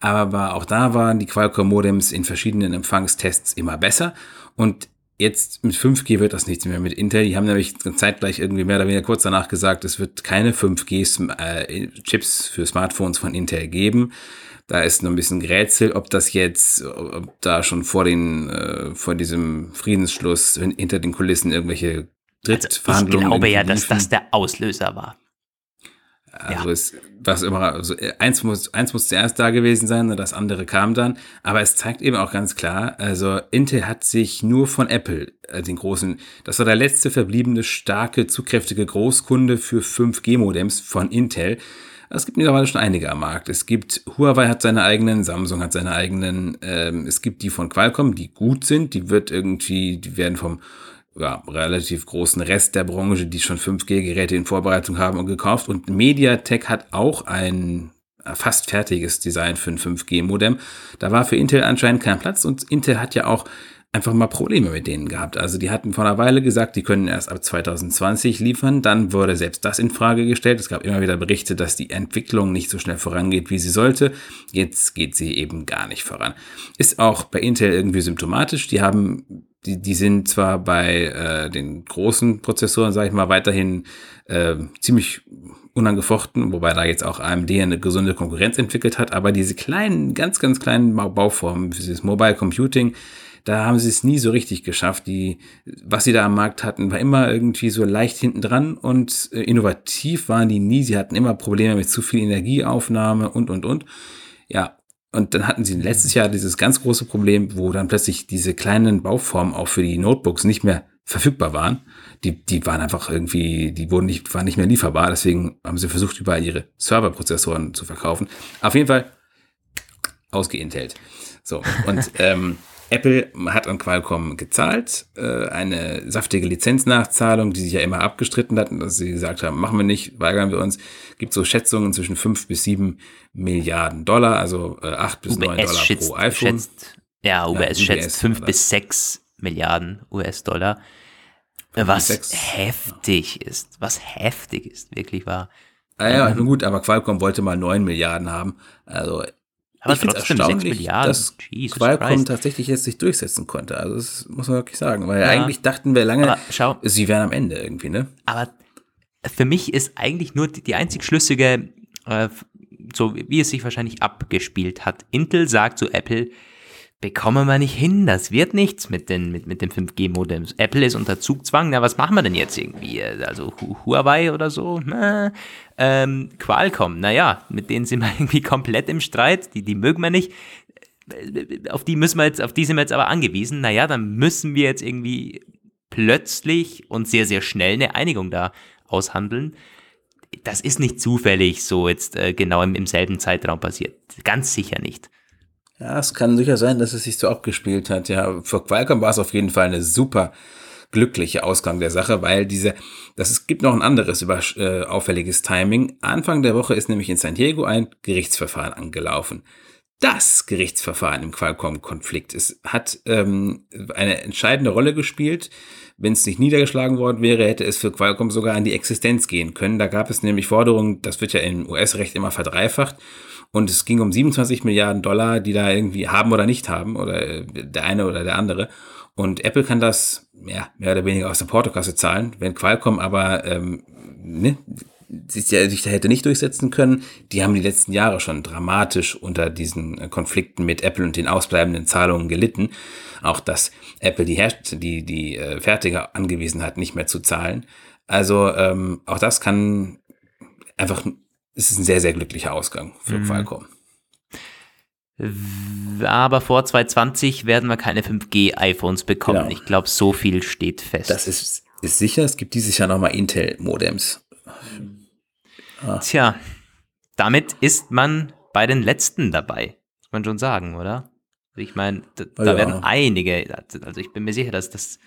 aber auch da waren die Qualcomm-Modems in verschiedenen Empfangstests immer besser und Jetzt mit 5G wird das nichts mehr mit Intel. Die haben nämlich zeitgleich irgendwie mehr oder weniger kurz danach gesagt, es wird keine 5G-Chips äh, für Smartphones von Intel geben. Da ist noch ein bisschen Grätsel, ob das jetzt, ob da schon vor den, äh, vor diesem Friedensschluss hinter den Kulissen irgendwelche Drittverhandlungen. Also ich glaube ja, dass das der Auslöser war. Also ja. es, was immer, also eins muss, eins muss zuerst da gewesen sein und das andere kam dann. Aber es zeigt eben auch ganz klar, also Intel hat sich nur von Apple, äh, den großen, das war der letzte verbliebene starke, zugkräftige Großkunde für 5G-Modems von Intel. Es gibt mittlerweile schon einige am Markt. Es gibt, Huawei hat seine eigenen, Samsung hat seine eigenen, ähm, es gibt die von Qualcomm, die gut sind, die wird irgendwie, die werden vom ja, relativ großen Rest der Branche, die schon 5G-Geräte in Vorbereitung haben und gekauft. Und MediaTek hat auch ein fast fertiges Design für ein 5G-Modem. Da war für Intel anscheinend kein Platz und Intel hat ja auch einfach mal Probleme mit denen gehabt. Also die hatten vor einer Weile gesagt, die können erst ab 2020 liefern. Dann wurde selbst das in Frage gestellt. Es gab immer wieder Berichte, dass die Entwicklung nicht so schnell vorangeht, wie sie sollte. Jetzt geht sie eben gar nicht voran. Ist auch bei Intel irgendwie symptomatisch. Die haben die, die sind zwar bei äh, den großen Prozessoren, sage ich mal, weiterhin äh, ziemlich unangefochten, wobei da jetzt auch AMD eine gesunde Konkurrenz entwickelt hat, aber diese kleinen, ganz, ganz kleinen Bauformen für dieses Mobile Computing, da haben sie es nie so richtig geschafft. Die, was sie da am Markt hatten, war immer irgendwie so leicht hinten dran und äh, innovativ waren die nie. Sie hatten immer Probleme mit zu viel Energieaufnahme und, und, und. Ja, und dann hatten sie letztes Jahr dieses ganz große Problem, wo dann plötzlich diese kleinen Bauformen auch für die Notebooks nicht mehr verfügbar waren. Die, die waren einfach irgendwie, die wurden nicht, waren nicht mehr lieferbar. Deswegen haben sie versucht, überall ihre Serverprozessoren zu verkaufen. Auf jeden Fall ausgeintelt. So, und ähm, Apple hat an Qualcomm gezahlt, äh, eine saftige Lizenznachzahlung, die sich ja immer abgestritten hatten, dass sie gesagt haben, machen wir nicht, weigern wir uns. Gibt so Schätzungen zwischen 5 bis 7 Milliarden Dollar, also äh, 8 bis UBS 9 Dollar schätzt, pro iPhone. Schätzt, ja, UBS, ja, UBS schätzt 5 bis 6 Milliarden US-Dollar. Was 6, heftig ja. ist, was heftig ist, wirklich wahr. Ah ja, ähm, gut, aber Qualcomm wollte mal 9 Milliarden haben. Also aber ich trotzdem 6 Milliarden. dass Jesus Qualcomm Christ. tatsächlich jetzt sich durchsetzen konnte. Also das muss man wirklich sagen. Weil ja. eigentlich dachten wir lange, schau, sie wären am Ende irgendwie, ne? Aber für mich ist eigentlich nur die, die einzig schlüssige, äh, so wie es sich wahrscheinlich abgespielt hat. Intel sagt zu Apple, bekommen wir nicht hin, das wird nichts mit, den, mit, mit dem 5G-Modems. Apple ist unter Zugzwang, na, was machen wir denn jetzt irgendwie? Also Huawei oder so? Na, ähm, Qualcomm, naja, mit denen sind wir irgendwie komplett im Streit, die, die mögen wir nicht. Auf die müssen wir jetzt, auf die sind wir jetzt aber angewiesen. Naja, dann müssen wir jetzt irgendwie plötzlich und sehr, sehr schnell eine Einigung da aushandeln. Das ist nicht zufällig so jetzt äh, genau im, im selben Zeitraum passiert. Ganz sicher nicht. Ja, es kann sicher sein, dass es sich so abgespielt hat. Ja, für Qualcomm war es auf jeden Fall eine super glückliche Ausgang der Sache, weil diese, das es gibt noch ein anderes über, äh, auffälliges Timing. Anfang der Woche ist nämlich in San Diego ein Gerichtsverfahren angelaufen. Das Gerichtsverfahren im Qualcomm-Konflikt hat ähm, eine entscheidende Rolle gespielt. Wenn es nicht niedergeschlagen worden wäre, hätte es für Qualcomm sogar an die Existenz gehen können. Da gab es nämlich Forderungen, das wird ja im US-Recht immer verdreifacht. Und es ging um 27 Milliarden Dollar, die da irgendwie haben oder nicht haben, oder äh, der eine oder der andere. Und Apple kann das ja, mehr oder weniger aus der Portokasse zahlen. Wenn Qualcomm aber ähm, ne, sich, sich da hätte nicht durchsetzen können, die haben die letzten Jahre schon dramatisch unter diesen äh, Konflikten mit Apple und den ausbleibenden Zahlungen gelitten. Auch dass Apple die, Herst die, die äh, Fertiger angewiesen hat, nicht mehr zu zahlen. Also ähm, auch das kann einfach es ist ein sehr, sehr glücklicher Ausgang für mhm. Qualcomm. Aber vor 2020 werden wir keine 5G-iPhones bekommen. Genau. Ich glaube, so viel steht fest. Das ist, ist sicher. Es gibt dieses Jahr nochmal Intel-Modems. Ah. Tja, damit ist man bei den letzten dabei. Muss man schon sagen, oder? Also ich meine, da, da ja. werden einige, also ich bin mir sicher, dass das,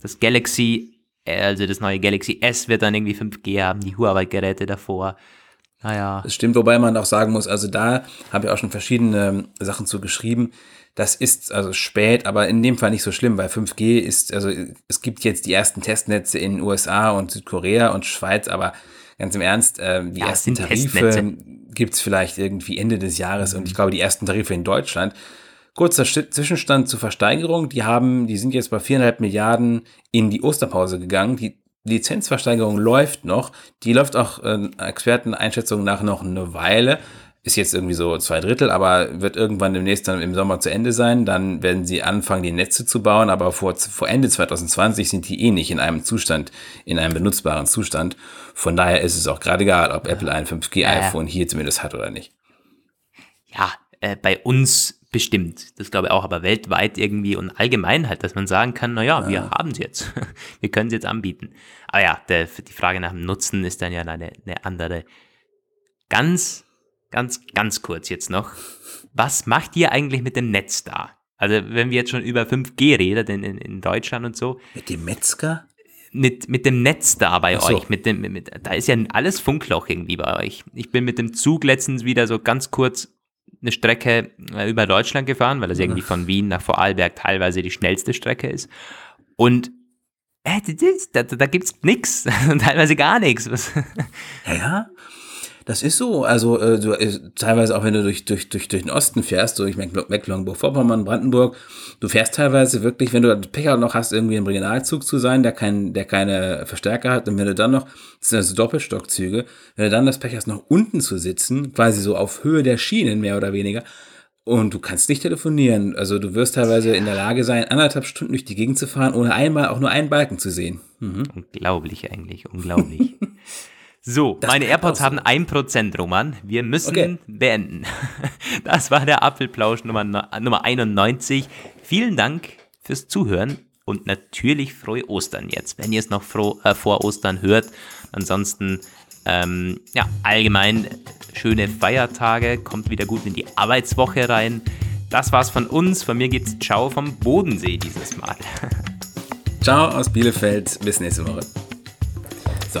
das Galaxy, also das neue Galaxy S wird dann irgendwie 5G haben, die Huawei-Geräte davor. Naja. Das stimmt, wobei man auch sagen muss, also da habe ich auch schon verschiedene Sachen zu geschrieben. Das ist also spät, aber in dem Fall nicht so schlimm, weil 5G ist, also es gibt jetzt die ersten Testnetze in USA und Südkorea und Schweiz, aber ganz im Ernst, äh, die ja, ersten Tarife gibt es vielleicht irgendwie Ende des Jahres mhm. und ich glaube, die ersten Tarife in Deutschland. Kurzer Zwischenstand zur Versteigerung, die haben, die sind jetzt bei viereinhalb Milliarden in die Osterpause gegangen. Die Lizenzversteigerung läuft noch. Die läuft auch äh, Experteneinschätzungen nach noch eine Weile. ist jetzt irgendwie so zwei Drittel, aber wird irgendwann demnächst dann im Sommer zu Ende sein. Dann werden sie anfangen, die Netze zu bauen, aber vor, vor Ende 2020 sind die eh nicht in einem Zustand, in einem benutzbaren Zustand. Von daher ist es auch gerade egal, ob Apple ein 5G-iPhone hier zumindest hat oder nicht. Ja, äh, bei uns bestimmt. Das glaube ich auch, aber weltweit irgendwie und allgemein halt, dass man sagen kann, naja, ja. wir haben es jetzt. wir können es jetzt anbieten. Aber ja, der, die Frage nach dem Nutzen ist dann ja eine, eine andere. Ganz ganz, ganz kurz jetzt noch. Was macht ihr eigentlich mit dem Netz da? Also, wenn wir jetzt schon über 5G reden in, in Deutschland und so. Mit dem Metzger? Mit, mit dem Netz da bei so. euch. Mit dem, mit, da ist ja alles Funkloch irgendwie bei euch. Ich bin mit dem Zug letztens wieder so ganz kurz eine Strecke äh, über Deutschland gefahren, weil das irgendwie von Wien nach Vorarlberg teilweise die schnellste Strecke ist. Und äh, da, da gibt es nichts, teilweise gar nichts. Ja, ja. Das ist so. Also äh, du, äh, teilweise auch wenn du durch, durch, durch, durch den Osten fährst, durch Mecklenburg-Vorpommern, Brandenburg, du fährst teilweise wirklich, wenn du Pech noch hast, irgendwie im Regionalzug zu sein, der, kein, der keine Verstärker hat, und wenn du dann noch, das sind also Doppelstockzüge, wenn du dann das Pech hast, noch unten zu sitzen, quasi so auf Höhe der Schienen mehr oder weniger, und du kannst nicht telefonieren. Also du wirst teilweise in der Lage sein, anderthalb Stunden durch die Gegend zu fahren, ohne einmal auch nur einen Balken zu sehen. Mhm. Unglaublich eigentlich, unglaublich. So, das meine AirPods haben 1%, Roman. Wir müssen okay. beenden. Das war der Apfelplausch Nummer, Nummer 91. Vielen Dank fürs Zuhören und natürlich frohe Ostern jetzt, wenn ihr es noch froh, äh, vor Ostern hört. Ansonsten, ähm, ja, allgemein schöne Feiertage, kommt wieder gut in die Arbeitswoche rein. Das war's von uns. Von mir geht's Ciao vom Bodensee dieses Mal. Ciao aus Bielefeld. Bis nächste Woche. So.